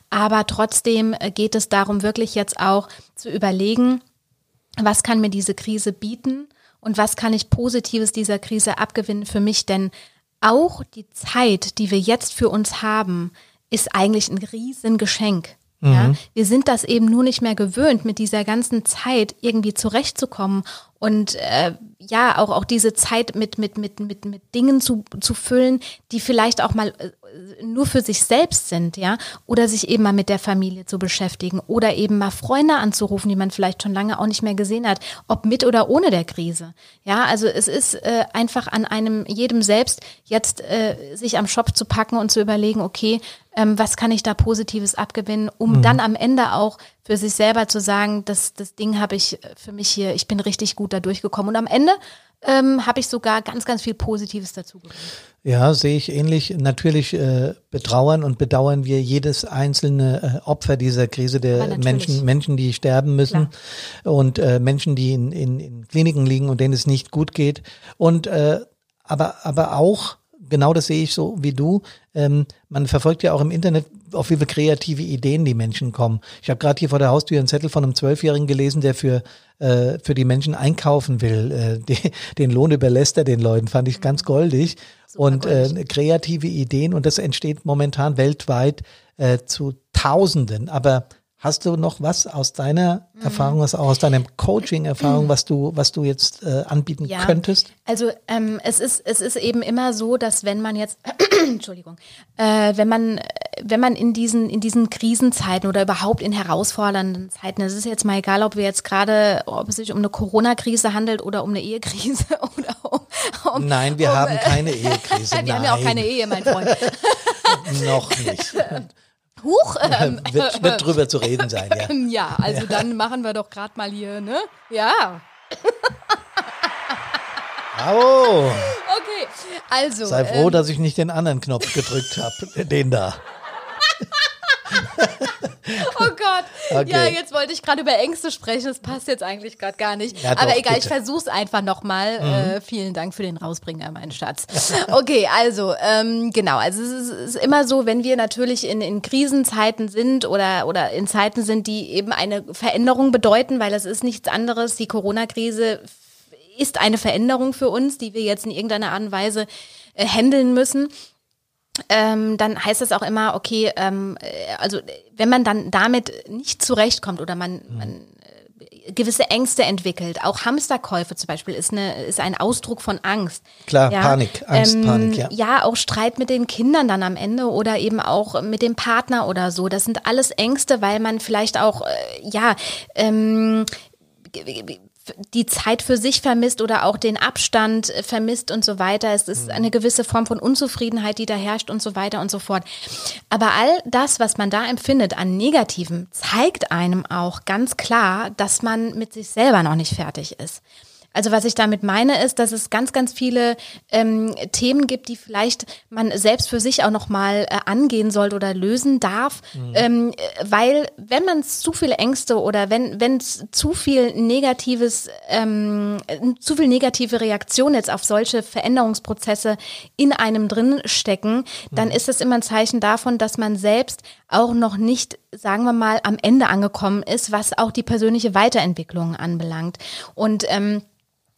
Aber trotzdem äh, geht es darum, wirklich jetzt auch zu überlegen, was kann mir diese Krise bieten und was kann ich Positives dieser Krise abgewinnen für mich? Denn auch die Zeit, die wir jetzt für uns haben, ist eigentlich ein Riesengeschenk. Ja, wir sind das eben nur nicht mehr gewöhnt, mit dieser ganzen Zeit irgendwie zurechtzukommen und äh, ja, auch, auch diese Zeit mit, mit, mit, mit, mit Dingen zu, zu füllen, die vielleicht auch mal äh, nur für sich selbst sind, ja, oder sich eben mal mit der Familie zu beschäftigen oder eben mal Freunde anzurufen, die man vielleicht schon lange auch nicht mehr gesehen hat, ob mit oder ohne der Krise. Ja, also es ist äh, einfach an einem jedem selbst jetzt äh, sich am Shop zu packen und zu überlegen, okay, ähm, was kann ich da Positives abgewinnen, um dann am Ende auch für sich selber zu sagen, das, das Ding habe ich für mich hier, ich bin richtig gut da durchgekommen. Und am Ende ähm, habe ich sogar ganz, ganz viel Positives dazu gewonnen. Ja, sehe ich ähnlich. Natürlich äh, betrauern und bedauern wir jedes einzelne äh, Opfer dieser Krise der. Menschen, Menschen, die sterben müssen und äh, Menschen, die in, in, in Kliniken liegen und denen es nicht gut geht. Und äh, aber aber auch genau das sehe ich so wie du. Ähm, man verfolgt ja auch im Internet, auf wie viele kreative Ideen die Menschen kommen. Ich habe gerade hier vor der Haustür einen Zettel von einem Zwölfjährigen gelesen, der für äh, für die Menschen einkaufen will. Äh, die, den Lohn überlässt er den Leuten, fand ich ganz goldig. und äh, kreative Ideen und das entsteht momentan weltweit äh, zu Tausenden. Aber hast du noch was aus deiner Mhm. Erfahrung, was auch aus deiner Coaching-Erfahrung, was du, was du jetzt äh, anbieten Ja. könntest? Also ähm, es ist es ist eben immer so, dass wenn man jetzt Entschuldigung, äh, wenn man wenn man in diesen in diesen Krisenzeiten oder überhaupt in herausfordernden Zeiten, es ist jetzt mal egal, ob wir jetzt gerade, ob es sich um eine Corona-Krise handelt oder um eine Ehekrise oder um, um Nein, wir um, haben keine Ehekrise. wir haben ja auch keine Ehe, mein Freund. Noch nicht. Huch, ähm, wird, wird drüber zu reden sein, ja. ja, also dann machen wir doch gerade mal hier, ne? Ja, Bravo. okay. Also Sei froh, ähm, dass ich nicht den anderen Knopf gedrückt habe, den da. Oh Gott. Okay. Ja, jetzt wollte ich gerade über Ängste sprechen. Das passt jetzt eigentlich gerade gar nicht. Ja, doch, Aber egal, ich bitte. Mhm. versuch's einfach nochmal. Äh, vielen Dank für den Rausbringer, mein Schatz. Okay, also ähm, genau. Also es ist, es ist immer so, wenn wir natürlich in, in Krisenzeiten sind oder, oder in Zeiten sind, die eben eine Veränderung bedeuten, weil es ist nichts anderes. Die Corona-Krise ist eine Veränderung für uns, die wir jetzt in irgendeiner Art und Weise äh, handeln müssen ähm, dann heißt das auch immer, okay, ähm, äh, also wenn man dann damit nicht zurechtkommt oder man, man äh, gewisse Ängste entwickelt, auch Hamsterkäufe zum Beispiel ist, eine, ist ein Ausdruck von Angst. Klar, Panik, Angst, Panik, ja. Ja, auch Streit mit den Kindern dann am Ende oder eben auch mit dem Partner oder so. Das sind alles Ängste, weil man vielleicht auch, äh, ja, ähm, die Zeit für sich vermisst oder auch den Abstand äh, vermisst und so weiter. Es ist eine gewisse Form von Unzufriedenheit, die da herrscht und so weiter und so fort. Aber all das, was man da empfindet an Negativen, zeigt einem auch ganz klar, dass man mit sich selber noch nicht fertig ist. Also was ich damit meine, ist, dass es ganz, ganz viele ähm, Themen gibt, die vielleicht man selbst für sich auch nochmal äh, angehen sollte oder lösen darf. Ähm, äh, weil wenn man zu viele Ängste oder wenn wenn es zu viel negatives, ähm, äh, zu viel negative Reaktion jetzt auf solche Veränderungsprozesse in einem drin stecken, dann ist das immer ein Zeichen davon, dass man selbst auch noch nicht, sagen wir mal, am Ende angekommen ist, was auch die persönliche Weiterentwicklung anbelangt. Und ähm,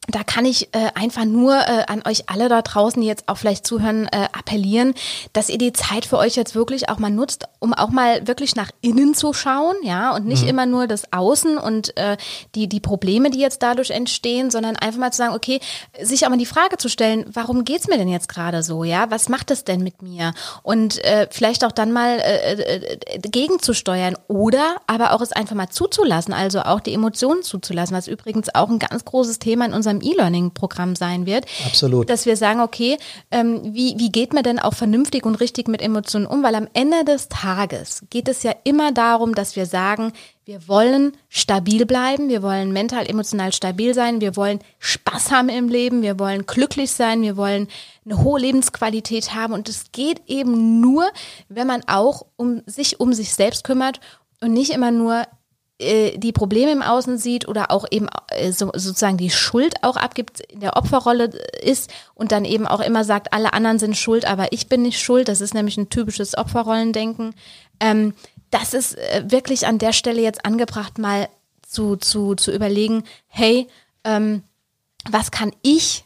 da kann ich äh, einfach nur äh, an euch alle da draußen, die jetzt auch vielleicht zuhören, äh, appellieren, dass ihr die Zeit für euch jetzt wirklich auch mal nutzt, um auch mal wirklich nach innen zu schauen, ja, und nicht immer nur das Außen und äh, die, die Probleme, die jetzt dadurch entstehen, sondern einfach mal zu sagen, okay, sich auch mal die Frage zu stellen, warum geht's mir denn jetzt gerade so, ja, was macht es denn mit mir? Und äh, vielleicht auch dann mal äh, äh, gegenzusteuern oder aber auch es einfach mal zuzulassen, also auch die Emotionen zuzulassen, was übrigens auch ein ganz großes Thema in unserem E-Learning-Programm sein wird. Absolut. Dass wir sagen, okay, ähm, wie, wie geht man denn auch vernünftig und richtig mit Emotionen um? Weil am Ende des Tages geht es ja immer darum, dass wir sagen, wir wollen stabil bleiben, wir wollen mental, emotional stabil sein, wir wollen Spaß haben im Leben, wir wollen glücklich sein, wir wollen eine hohe Lebensqualität haben und es geht eben nur, wenn man auch um sich um sich selbst kümmert und nicht immer nur die Probleme im Außen sieht oder auch eben äh, so, sozusagen die Schuld auch abgibt, in der Opferrolle ist und dann eben auch immer sagt, alle anderen sind schuld, aber ich bin nicht schuld. Das ist nämlich ein typisches Opferrollendenken. Ähm, das ist äh, wirklich an der Stelle jetzt angebracht, mal zu, zu, zu überlegen, hey, ähm, was kann ich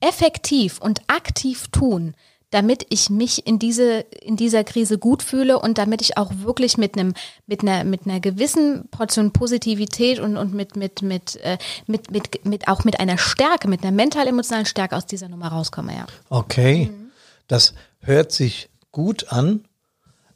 effektiv und aktiv tun, damit ich mich in diese in dieser Krise gut fühle und damit ich auch wirklich mit einem mit einer mit einer gewissen Portion Positivität und und mit mit mit äh, mit mit mit auch mit einer Stärke, mit einer mental emotionalen Stärke aus dieser Nummer rauskomme, ja. Okay, Mhm. das hört sich gut an.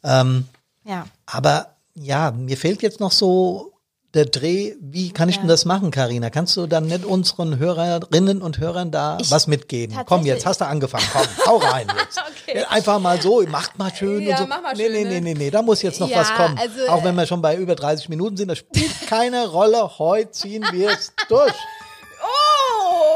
Ähm, Ja. aber ja, mir fehlt jetzt noch so der Dreh. Wie kann ich Ja. denn das machen, Karina? Kannst du dann nicht unseren Hörerinnen und Hörern da Ich- was mitgeben? Komm, jetzt hast du angefangen. Komm, hau rein jetzt. Okay. Einfach mal so, macht mal schön Ja, und so. mach mal nee, schön, nee, ne? nee, nee, nee, da muss jetzt noch Ja, was kommen. also, Auch wenn äh, wir schon bei über 30 Minuten sind, das spielt keine Rolle. Heute ziehen wir es durch.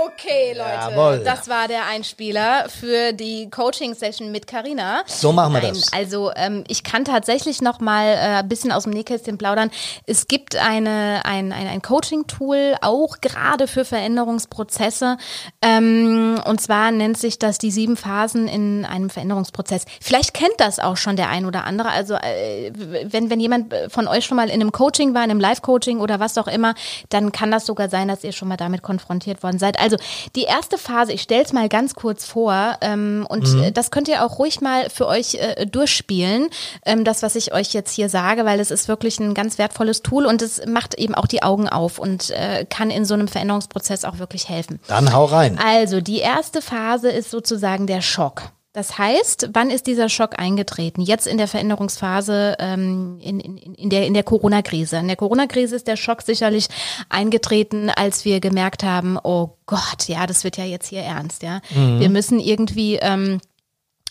Okay, Leute. Jawohl. Das war der Einspieler für die Coaching-Session mit Karina. So machen wir Nein, das. Also ähm, ich kann tatsächlich noch mal äh, ein bisschen aus dem Nähkästchen plaudern. Es gibt eine, ein, ein, ein Coaching-Tool, auch gerade für Veränderungsprozesse. Ähm, und zwar nennt sich das die sieben Phasen in einem Veränderungsprozess. Vielleicht kennt das auch schon der ein oder andere. Also äh, wenn, wenn jemand von euch schon mal in einem Coaching war, in einem Live-Coaching oder was auch immer, dann kann das sogar sein, dass ihr schon mal damit konfrontiert worden seid. Also Die erste Phase, ich stelle es mal ganz kurz vor, ähm, und mhm. das könnt ihr auch ruhig mal für euch äh, durchspielen, ähm, das, was ich euch jetzt hier sage, weil es ist wirklich ein ganz wertvolles Tool und es macht eben auch die Augen auf und äh, kann in so einem Veränderungsprozess auch wirklich helfen. Dann hau rein. Also die erste Phase ist sozusagen der Schock. Das heißt, wann ist dieser Schock eingetreten? Jetzt in der Veränderungsphase, ähm, in, in, in der, in der Corona-Krise. In der Corona-Krise ist der Schock sicherlich eingetreten, als wir gemerkt haben, oh Gott, ja, das wird ja jetzt hier ernst, ja. Mhm. Wir müssen irgendwie ähm,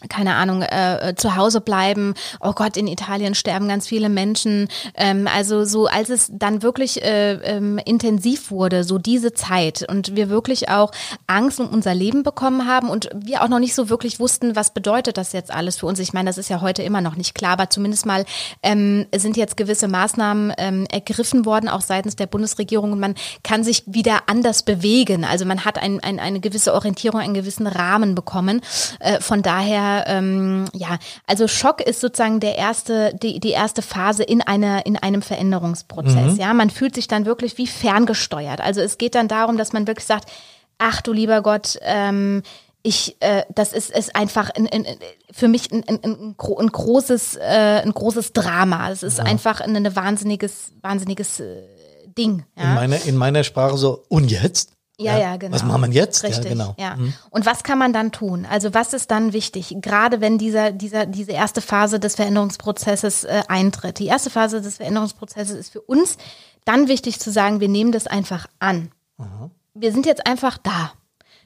keine Ahnung, äh, äh, zu Hause bleiben. Oh Gott, in Italien sterben ganz viele Menschen. Ähm, also so, als es dann wirklich äh, ähm, intensiv wurde, so diese Zeit und wir wirklich auch Angst um unser Leben bekommen haben und wir auch noch nicht so wirklich wussten, was bedeutet das jetzt alles für uns. Ich meine, das ist ja heute immer noch nicht klar, aber zumindest mal ähm, sind jetzt gewisse Maßnahmen ähm, ergriffen worden, auch seitens der Bundesregierung und man kann sich wieder anders bewegen. Also man hat ein, ein, eine gewisse Orientierung, einen gewissen Rahmen bekommen. Äh, von daher ähm, ja, also Schock ist sozusagen der erste, die, die erste Phase in einer, in einem Veränderungsprozess. Mhm. Ja, man fühlt sich dann wirklich wie ferngesteuert. Also es geht dann darum, dass man wirklich sagt, ach du lieber Gott, ähm, ich, äh, das ist, ist einfach in, in, für mich ein, ein, ein, ein großes, äh, ein großes Drama. Es ist ja. einfach ein, ein wahnsinniges, wahnsinniges äh, Ding. Ja? In, meiner, in meiner Sprache so, und jetzt? Ja, ja, genau. Was machen wir jetzt? Richtig, ja, genau. Ja. Mhm. Und was kann man dann tun? Also was ist dann wichtig? Gerade wenn dieser, dieser, diese erste Phase des Veränderungsprozesses äh, eintritt. Die erste Phase des Veränderungsprozesses ist für uns dann wichtig zu sagen, wir nehmen das einfach an. Mhm. Wir sind jetzt einfach da.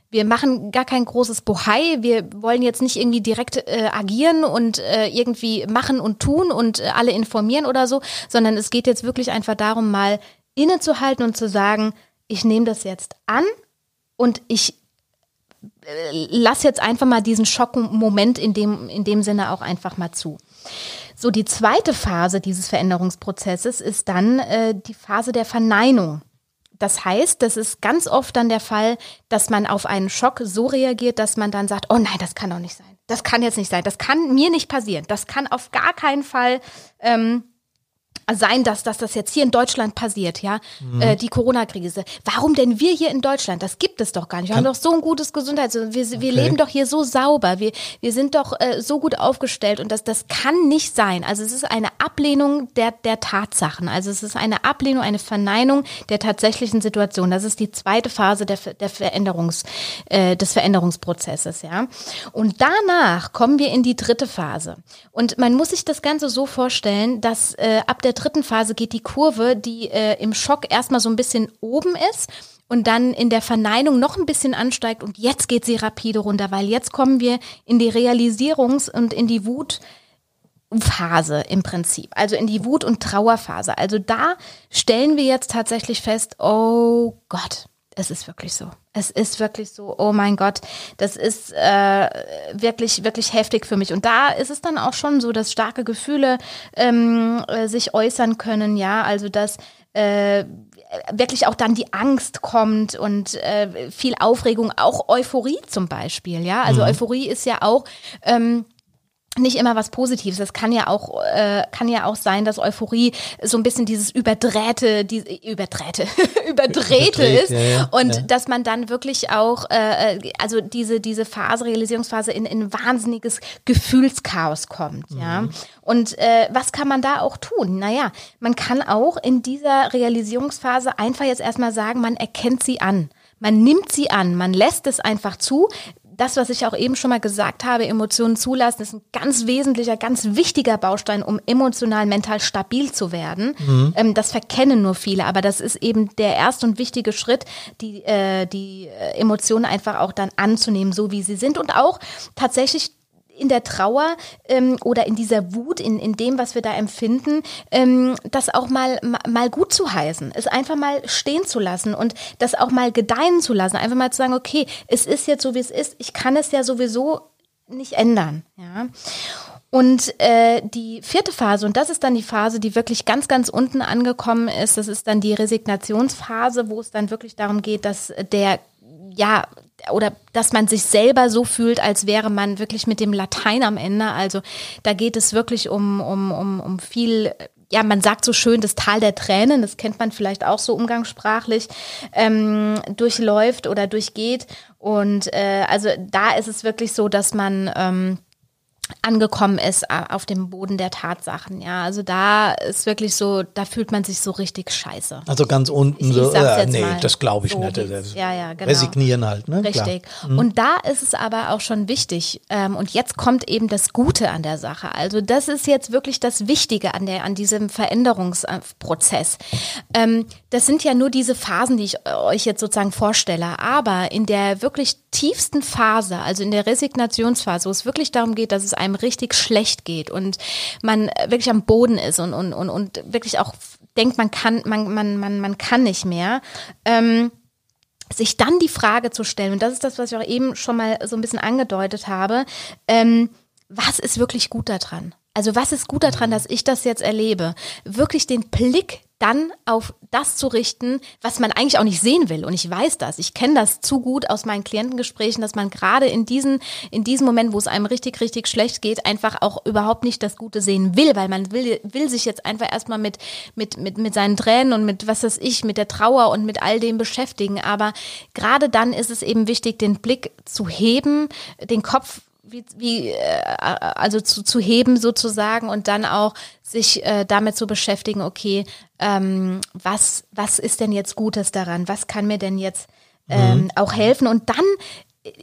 Wir machen gar kein großes Bohai. Wir wollen jetzt nicht irgendwie direkt äh, agieren und äh, irgendwie machen und tun und äh, alle informieren oder so, sondern es geht jetzt wirklich einfach darum, mal innezuhalten und zu sagen, ich nehme das jetzt an und ich äh, lass jetzt einfach mal diesen Schockmoment in dem, in dem Sinne auch einfach mal zu. So, die zweite Phase dieses Veränderungsprozesses ist dann äh, die Phase der Verneinung. Das heißt, das ist ganz oft dann der Fall, dass man auf einen Schock so reagiert, dass man dann sagt, oh nein, das kann doch nicht sein. Das kann jetzt nicht sein. Das kann mir nicht passieren. Das kann auf gar keinen Fall ähm, sein, dass, dass das jetzt hier in Deutschland passiert, ja, mhm. äh, die Corona-Krise. Warum denn wir hier in Deutschland? Das gibt es doch gar nicht. Wir Kann haben doch so ein gutes Gesundheits... Wir, wir okay. leben doch hier so sauber. Wir, wir sind doch äh, so gut aufgestellt und das, das kann nicht sein. Also es ist eine Ablehnung der, der Tatsachen. Also es ist eine Ablehnung, eine Verneinung der tatsächlichen Situation. Das ist die zweite Phase der, der Veränderungs, äh, des Veränderungsprozesses, ja. Und danach kommen wir in die dritte Phase. Und man muss sich das Ganze so vorstellen, dass äh, ab der der dritten Phase geht die Kurve, die äh, im Schock erstmal so ein bisschen oben ist und dann in der Verneinung noch ein bisschen ansteigt und jetzt geht sie rapide runter, weil jetzt kommen wir in die Realisierungs- und in die Wut. Phase im Prinzip, also in die Wut- und Trauerphase. Also da stellen wir jetzt tatsächlich fest, oh Gott, es ist wirklich so. Es ist wirklich so, oh mein Gott, das ist äh, wirklich, wirklich heftig für mich. Und da ist es dann auch schon so, dass starke Gefühle ähm, äh, sich äußern können, ja, also dass äh, wirklich auch dann die Angst kommt und äh, viel Aufregung, auch Euphorie zum Beispiel, ja. Also mhm. Euphorie ist ja auch ähm, nicht immer was Positives. Es kann ja auch äh, kann ja auch sein, dass Euphorie so ein bisschen dieses überdrehte, die überdrehte, überdrehte ist ja, ja, und ja. dass man dann wirklich auch äh, also diese diese Phase Realisierungsphase in in wahnsinniges Gefühlschaos kommt, mhm. ja. Und äh, was kann man da auch tun? Naja, man kann auch in dieser Realisierungsphase einfach jetzt erstmal sagen, man erkennt sie an. Man nimmt sie an, man lässt es einfach zu das, was ich auch eben schon mal gesagt habe, Emotionen zulassen, ist ein ganz wesentlicher, ganz wichtiger Baustein, um emotional, mental stabil zu werden. Mhm. Ähm, das verkennen nur viele, aber das ist eben der erste und wichtige Schritt, die, äh, die Emotionen einfach auch dann anzunehmen, so wie sie sind und auch tatsächlich in der Trauer ähm, oder in dieser Wut, in, in dem, was wir da empfinden, ähm, das auch mal, mal gut zu heißen, es einfach mal stehen zu lassen und das auch mal gedeihen zu lassen, einfach mal zu sagen, okay, es ist jetzt so, wie es ist, ich kann es ja sowieso nicht ändern. Ja. Und äh, die vierte Phase, und das ist dann die Phase, die wirklich ganz, ganz unten angekommen ist, das ist dann die Resignationsphase, wo es dann wirklich darum geht, dass der ja, oder dass man sich selber so fühlt, als wäre man wirklich mit dem Latein am Ende. Also da geht es wirklich um, um, um, um viel ja, man sagt so schön, das Tal der Tränen, das kennt man vielleicht auch so umgangssprachlich, ähm, durchläuft oder durchgeht. Und äh, also da ist es wirklich so, dass man ähm, angekommen ist auf dem Boden der Tatsachen. Ja, also da ist wirklich so, da fühlt man sich so richtig scheiße. Also ganz unten Ich- so, ich äh, nee, mal. das glaube ich So nicht. Das- Ja, ja, genau. Resignieren halt, ne? Richtig. Klar. Und da ist es aber auch schon wichtig. Ähm, und jetzt kommt eben das Gute an der Sache. Also das ist jetzt wirklich das Wichtige an der, an diesem Veränderungsprozess. Ähm, das sind ja nur diese Phasen, die ich äh, euch jetzt sozusagen vorstelle. Aber in der wirklich tiefsten Phase, also in der Resignationsphase, wo es wirklich darum geht, dass es einem richtig schlecht geht und man äh, wirklich am Boden ist und, und, und, und wirklich auch denkt, man kann, man, man, man, man kann nicht mehr. Ähm, sich dann die Frage zu stellen, und das ist das, was ich auch eben schon mal so ein bisschen angedeutet habe, ähm, was ist wirklich gut daran? Also was ist gut daran, dass ich das jetzt erlebe? Wirklich den Blick dann auf das zu richten, was man eigentlich auch nicht sehen will. Und ich weiß das. Ich kenne das zu gut aus meinen Klientengesprächen, dass man gerade in diesen, in diesem Moment, wo es einem richtig, richtig schlecht geht, einfach auch überhaupt nicht das Gute sehen will, weil man will, will sich jetzt einfach erstmal mit, mit, mit, mit seinen Tränen und mit, was weiß ich, mit der Trauer und mit all dem beschäftigen. Aber gerade dann ist es eben wichtig, den Blick zu heben, den Kopf wie, wie äh, also zu, zu heben sozusagen und dann auch sich äh, damit zu beschäftigen, okay, ähm, was, was ist denn jetzt Gutes daran? Was kann mir denn jetzt ähm, auch helfen? Und dann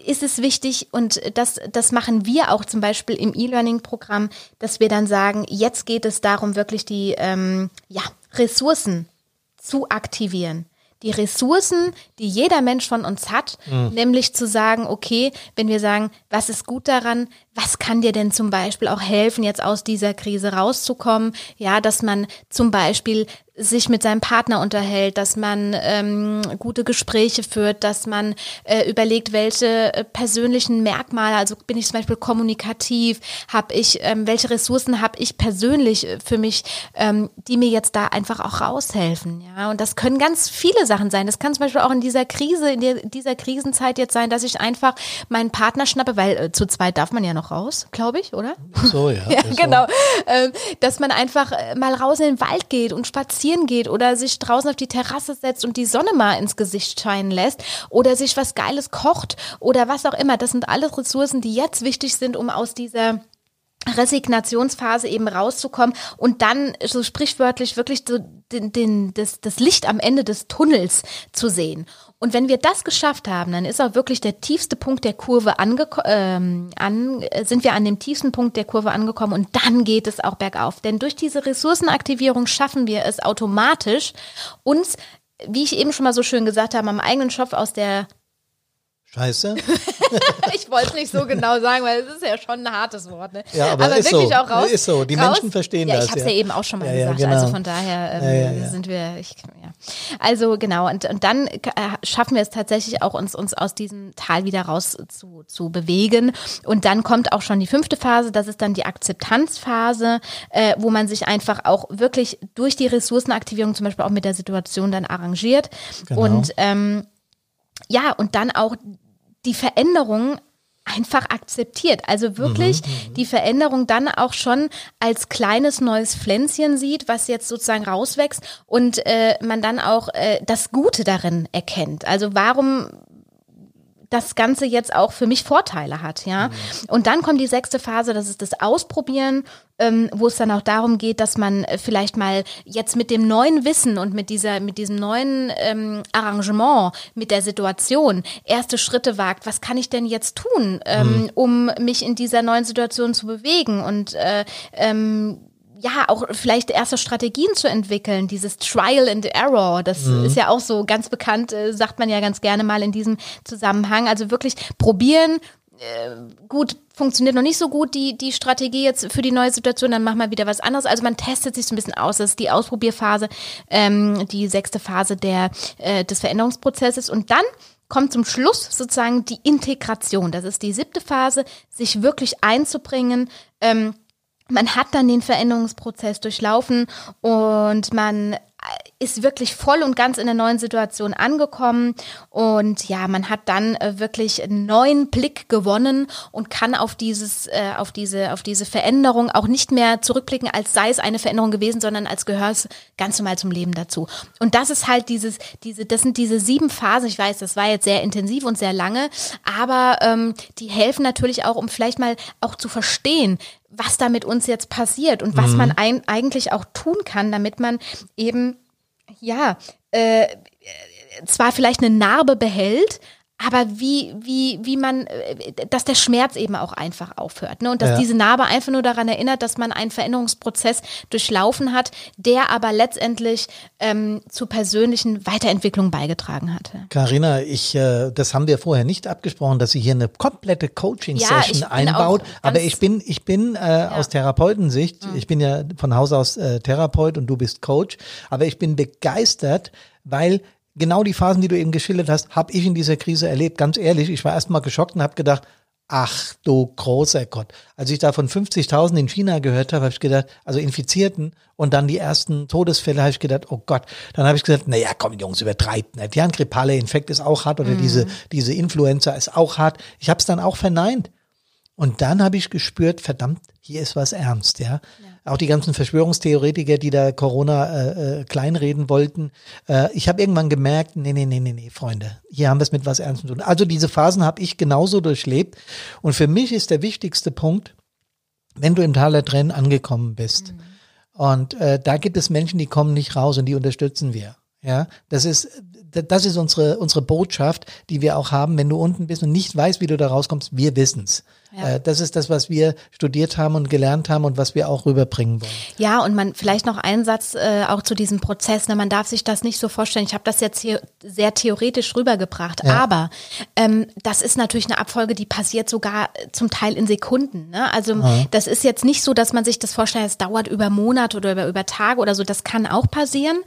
ist es wichtig, und das, das machen wir auch zum Beispiel im E-Learning-Programm, dass wir dann sagen, jetzt geht es darum, wirklich die ähm, ja, Ressourcen zu aktivieren. Die Ressourcen, die jeder Mensch von uns hat, nämlich zu sagen, okay, wenn wir sagen, was ist gut daran, was kann dir denn zum Beispiel auch helfen, jetzt aus dieser Krise rauszukommen? Ja, dass man zum Beispiel sich mit seinem Partner unterhält, dass man ähm, gute Gespräche führt, dass man äh, überlegt, welche äh, persönlichen Merkmale, also bin ich zum Beispiel kommunikativ, habe ich, ähm, welche Ressourcen habe ich persönlich äh, für mich, ähm, die mir jetzt da einfach auch raushelfen. Ja, und das können ganz viele Sachen sein. Das kann zum Beispiel auch in dieser Krise, in dieser Krisenzeit jetzt sein, dass ich einfach meinen Partner schnappe, weil äh, zu zweit darf man ja noch raus, glaube ich, oder? So, ja. Ja, genau. Ähm, dass man einfach äh, mal raus in den Wald geht und spazieren geht oder sich draußen auf die Terrasse setzt und die Sonne mal ins Gesicht scheinen lässt oder sich was Geiles kocht oder was auch immer. Das sind alles Ressourcen, die jetzt wichtig sind, um aus dieser Resignationsphase eben rauszukommen und dann so sprichwörtlich wirklich so den, den, das, das Licht am Ende des Tunnels zu sehen. Und wenn wir das geschafft haben, dann ist auch wirklich der tiefste Punkt der Kurve angekommen, ähm, an, äh, sind wir an dem tiefsten Punkt der Kurve angekommen und dann geht es auch bergauf. Denn durch diese Ressourcenaktivierung schaffen wir es automatisch, uns, wie ich eben schon mal so schön gesagt habe, am eigenen Schopf aus der Scheiße. ich wollte es nicht so genau sagen, weil es ist ja schon ein hartes Wort. Ne? Ja, aber ist wirklich so. auch raus. Ist so. Die raus, Menschen verstehen ja, das, Ich habe es ja. ja. eben auch schon mal Ja, gesagt. genau. Also von daher ähm, sind wir. Ich. Also genau. Und, und dann äh, schaffen wir es tatsächlich auch, uns, uns aus diesem Tal wieder raus zu, zu bewegen. Und dann kommt auch schon die fünfte Phase. Das ist dann die Akzeptanzphase, äh, wo man sich einfach auch wirklich durch die Ressourcenaktivierung zum Beispiel auch mit der Situation dann arrangiert. Genau. Und ähm, ja, und dann auch die Veränderung einfach akzeptiert. Also wirklich die Veränderung dann auch schon als kleines neues Pflänzchen sieht, was jetzt sozusagen rauswächst und äh, man dann auch äh, das Gute darin erkennt. Also warum das Ganze jetzt auch für mich Vorteile hat, ja. Und dann kommt die sechste Phase, das ist das Ausprobieren, ähm, wo es dann auch darum geht, dass man äh, vielleicht mal jetzt mit dem neuen Wissen und mit dieser, mit diesem neuen ähm, Arrangement, mit der Situation erste Schritte wagt. Was kann ich denn jetzt tun, ähm, um mich in dieser neuen Situation zu bewegen und äh, ähm, ja, auch vielleicht erste Strategien zu entwickeln, dieses Trial and Error, das ist ja auch so ganz bekannt, äh, sagt man ja ganz gerne mal in diesem Zusammenhang. Also wirklich probieren, äh, gut, funktioniert noch nicht so gut die, die Strategie jetzt für die neue Situation, dann machen wir wieder was anderes. Also man testet sich so ein bisschen aus. Das ist die Ausprobierphase, ähm, die sechste Phase der, äh, des Veränderungsprozesses. Und dann kommt zum Schluss sozusagen die Integration. Das ist die siebte Phase, sich wirklich einzubringen. Ähm, man hat dann den Veränderungsprozess durchlaufen und man ist wirklich voll und ganz in der neuen Situation angekommen und ja, man hat dann äh, wirklich einen neuen Blick gewonnen und kann auf dieses, äh, auf diese, auf diese Veränderung auch nicht mehr zurückblicken, als sei es eine Veränderung gewesen, sondern als gehört es ganz normal zum Leben dazu. Und das ist halt dieses, diese, das sind diese sieben Phasen. Ich weiß, das war jetzt sehr intensiv und sehr lange, aber ähm, die helfen natürlich auch, um vielleicht mal auch zu verstehen, was da mit uns jetzt passiert und was mhm. man ein, eigentlich auch tun kann, damit man eben, ja, äh, zwar vielleicht eine Narbe behält, aber wie, wie, wie man, äh, dass der Schmerz eben auch einfach aufhört. Ne? Und dass ja. diese Narbe einfach nur daran erinnert, dass man einen Veränderungsprozess durchlaufen hat, der aber letztendlich ähm, zu persönlichen Weiterentwicklungen beigetragen hatte. Carina, ich, äh, das haben wir vorher nicht abgesprochen, dass sie hier eine komplette Coaching-Session ja, einbaut. Aber ich bin, ich bin äh, ja. aus Therapeutensicht, mhm. ich bin ja von Haus aus äh, Therapeut und du bist Coach, aber ich bin begeistert, weil genau die Phasen, die du eben geschildert hast, habe ich in dieser Krise erlebt. Ganz ehrlich, ich war erstmal geschockt und habe gedacht, ach du großer Gott. Als ich da von 50.000 in China gehört habe, habe ich gedacht, also Infizierten und dann die ersten Todesfälle, habe ich gedacht, oh Gott. Dann habe ich gesagt, na ja, komm Jungs, übertreibt nicht. Ja, ein grippaler Infekt ist auch hart oder mhm. diese, diese Influenza ist auch hart. Ich habe es dann auch verneint. Und dann habe ich gespürt, verdammt, hier ist was ernst, ja. ja. Auch die ganzen Verschwörungstheoretiker, die da Corona äh, äh, kleinreden wollten. Äh, ich habe irgendwann gemerkt, nee, nee, nee, nee, nee, Freunde, hier haben wir es mit was Ernstem zu tun. Also diese Phasen habe ich genauso durchlebt. Und für mich ist der wichtigste Punkt, wenn du im Tal der Tränen angekommen bist. Mhm. Und äh, da gibt es Menschen, die kommen nicht raus und die unterstützen wir. Ja, das ist das ist unsere unsere Botschaft, die wir auch haben. Wenn du unten bist und nicht weißt, wie du da rauskommst, wir wissen's. Ja. Äh, das ist das, was wir studiert haben und gelernt haben und was wir auch rüberbringen wollen. Ja, und man vielleicht noch einen Satz äh, auch zu diesem Prozess. Ne? Man darf sich das nicht so vorstellen. Ich habe das jetzt hier sehr theoretisch rübergebracht, ja. aber ähm, das ist natürlich eine Abfolge, die passiert sogar zum Teil in Sekunden. Ne? Also ja. das ist jetzt nicht so, dass man sich das vorstellt, es dauert über Monate oder über, über Tage oder so. Das kann auch passieren.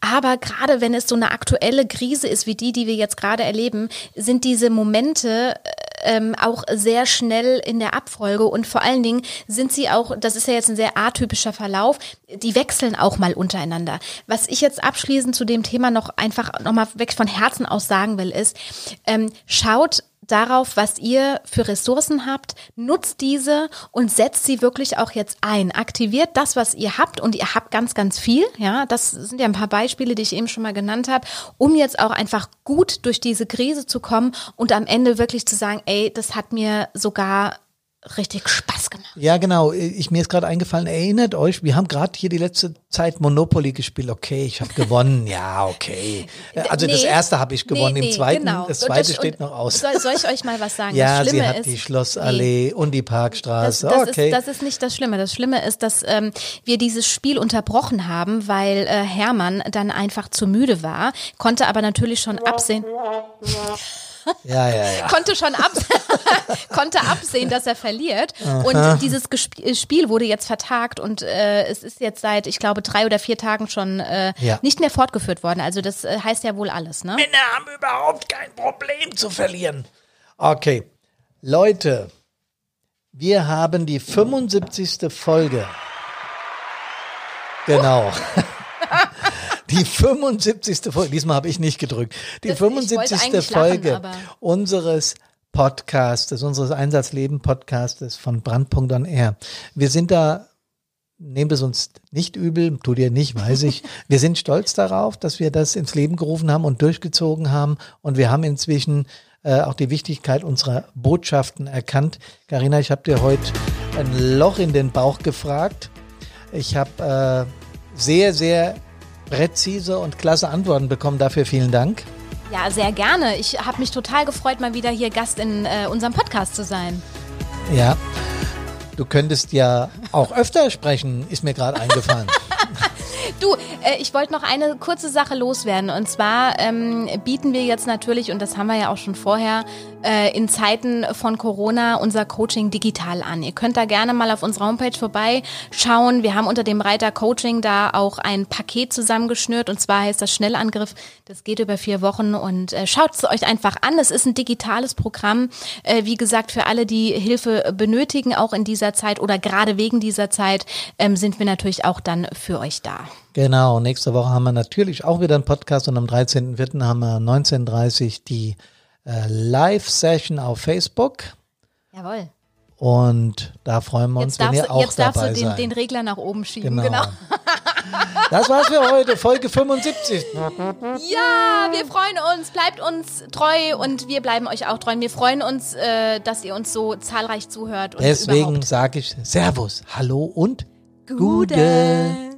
Aber gerade wenn es so eine aktuelle Krise ist wie die, die wir jetzt gerade erleben, sind diese Momente ähm, auch sehr schnell in der Abfolge und vor allen Dingen sind sie auch, das ist ja jetzt ein sehr atypischer Verlauf, die wechseln auch mal untereinander. Was ich jetzt abschließend zu dem Thema noch einfach nochmal weg von Herzen aus sagen will, ist, ähm, schaut darauf, was ihr für Ressourcen habt, nutzt diese und setzt sie wirklich auch jetzt ein. Aktiviert das, was ihr habt und ihr habt ganz, ganz viel. Ja, das sind ja ein paar Beispiele, die ich eben schon mal genannt habe, um jetzt auch einfach gut durch diese Krise zu kommen und am Ende wirklich zu sagen, ey, das hat mir sogar richtig Spaß gemacht. Ja, genau. Ich, mir ist gerade eingefallen, erinnert euch, wir haben gerade hier die letzte Zeit Monopoly gespielt. Okay, ich habe gewonnen. Ja, okay. Also nee, das erste habe ich gewonnen, nee, nee, im zweiten, genau. das zweite das, steht noch aus. Soll, soll, ich euch mal was sagen? ja, sie hat ist, die Schlossallee und die Parkstraße. Das, das okay. Ist, das ist nicht das Schlimme. Das Schlimme ist, dass ähm, wir dieses Spiel unterbrochen haben, weil äh, Hermann dann einfach zu müde war, konnte aber natürlich schon absehen. Ja, ja, ja. konnte schon ab konnte absehen, dass er verliert. Aha. Und dieses äh, Spiel wurde jetzt vertagt und äh, es ist jetzt seit, ich glaube, drei oder vier Tagen schon äh, ja. nicht mehr fortgeführt worden. Also das äh, heißt ja wohl alles, ne? Männer haben überhaupt kein Problem zu verlieren. Okay. Leute, wir haben die 75. Folge. Genau. Die 75. Folge, diesmal habe ich nicht gedrückt. Die das, 75. Folge lachen, unseres Podcastes, unseres Einsatzleben-Podcastes von Brandpunkt on Air. Wir sind da, nehmt es uns nicht übel, tut ihr nicht, weiß ich. Wir sind stolz darauf, dass wir das ins Leben gerufen haben und durchgezogen haben. Und wir haben inzwischen äh, auch die Wichtigkeit unserer Botschaften erkannt. Karina, ich habe dir heute ein Loch in den Bauch gefragt. Ich habe äh, sehr, sehr präzise und klasse Antworten bekommen. Dafür vielen Dank. Ja, sehr gerne. Ich habe mich total gefreut, mal wieder hier Gast in äh, unserem Podcast zu sein. Ja, du könntest ja auch öfter sprechen, ist mir gerade eingefallen. Du, ich wollte noch eine kurze Sache loswerden. Und zwar ähm, bieten wir jetzt natürlich, und das haben wir ja auch schon vorher, äh, in Zeiten von Corona unser Coaching digital an. Ihr könnt da gerne mal auf unserer Homepage vorbeischauen. Wir haben unter dem Reiter Coaching da auch ein Paket zusammengeschnürt. Und zwar heißt das Schnellangriff. Das geht über vier Wochen. Und äh, schaut es euch einfach an. Es ist ein digitales Programm. Äh, wie gesagt, für alle, die Hilfe benötigen, auch in dieser Zeit oder gerade wegen dieser Zeit, ähm, sind wir natürlich auch dann für euch da. Genau, nächste Woche haben wir natürlich auch wieder einen Podcast und am 13.04. haben wir 19.30 die äh, Live-Session auf Facebook. Jawohl. Und da freuen wir uns, Jetzt wenn darfst, ihr auch jetzt darfst dabei du den, seid. den Regler nach oben schieben. genau. Genau. Das war's für heute, Folge 75. Ja, wir freuen uns. Bleibt uns treu und wir bleiben euch auch treu. Wir freuen uns, äh, dass ihr uns so zahlreich zuhört. Und Deswegen sage ich Servus, Hallo und Gude. Gude.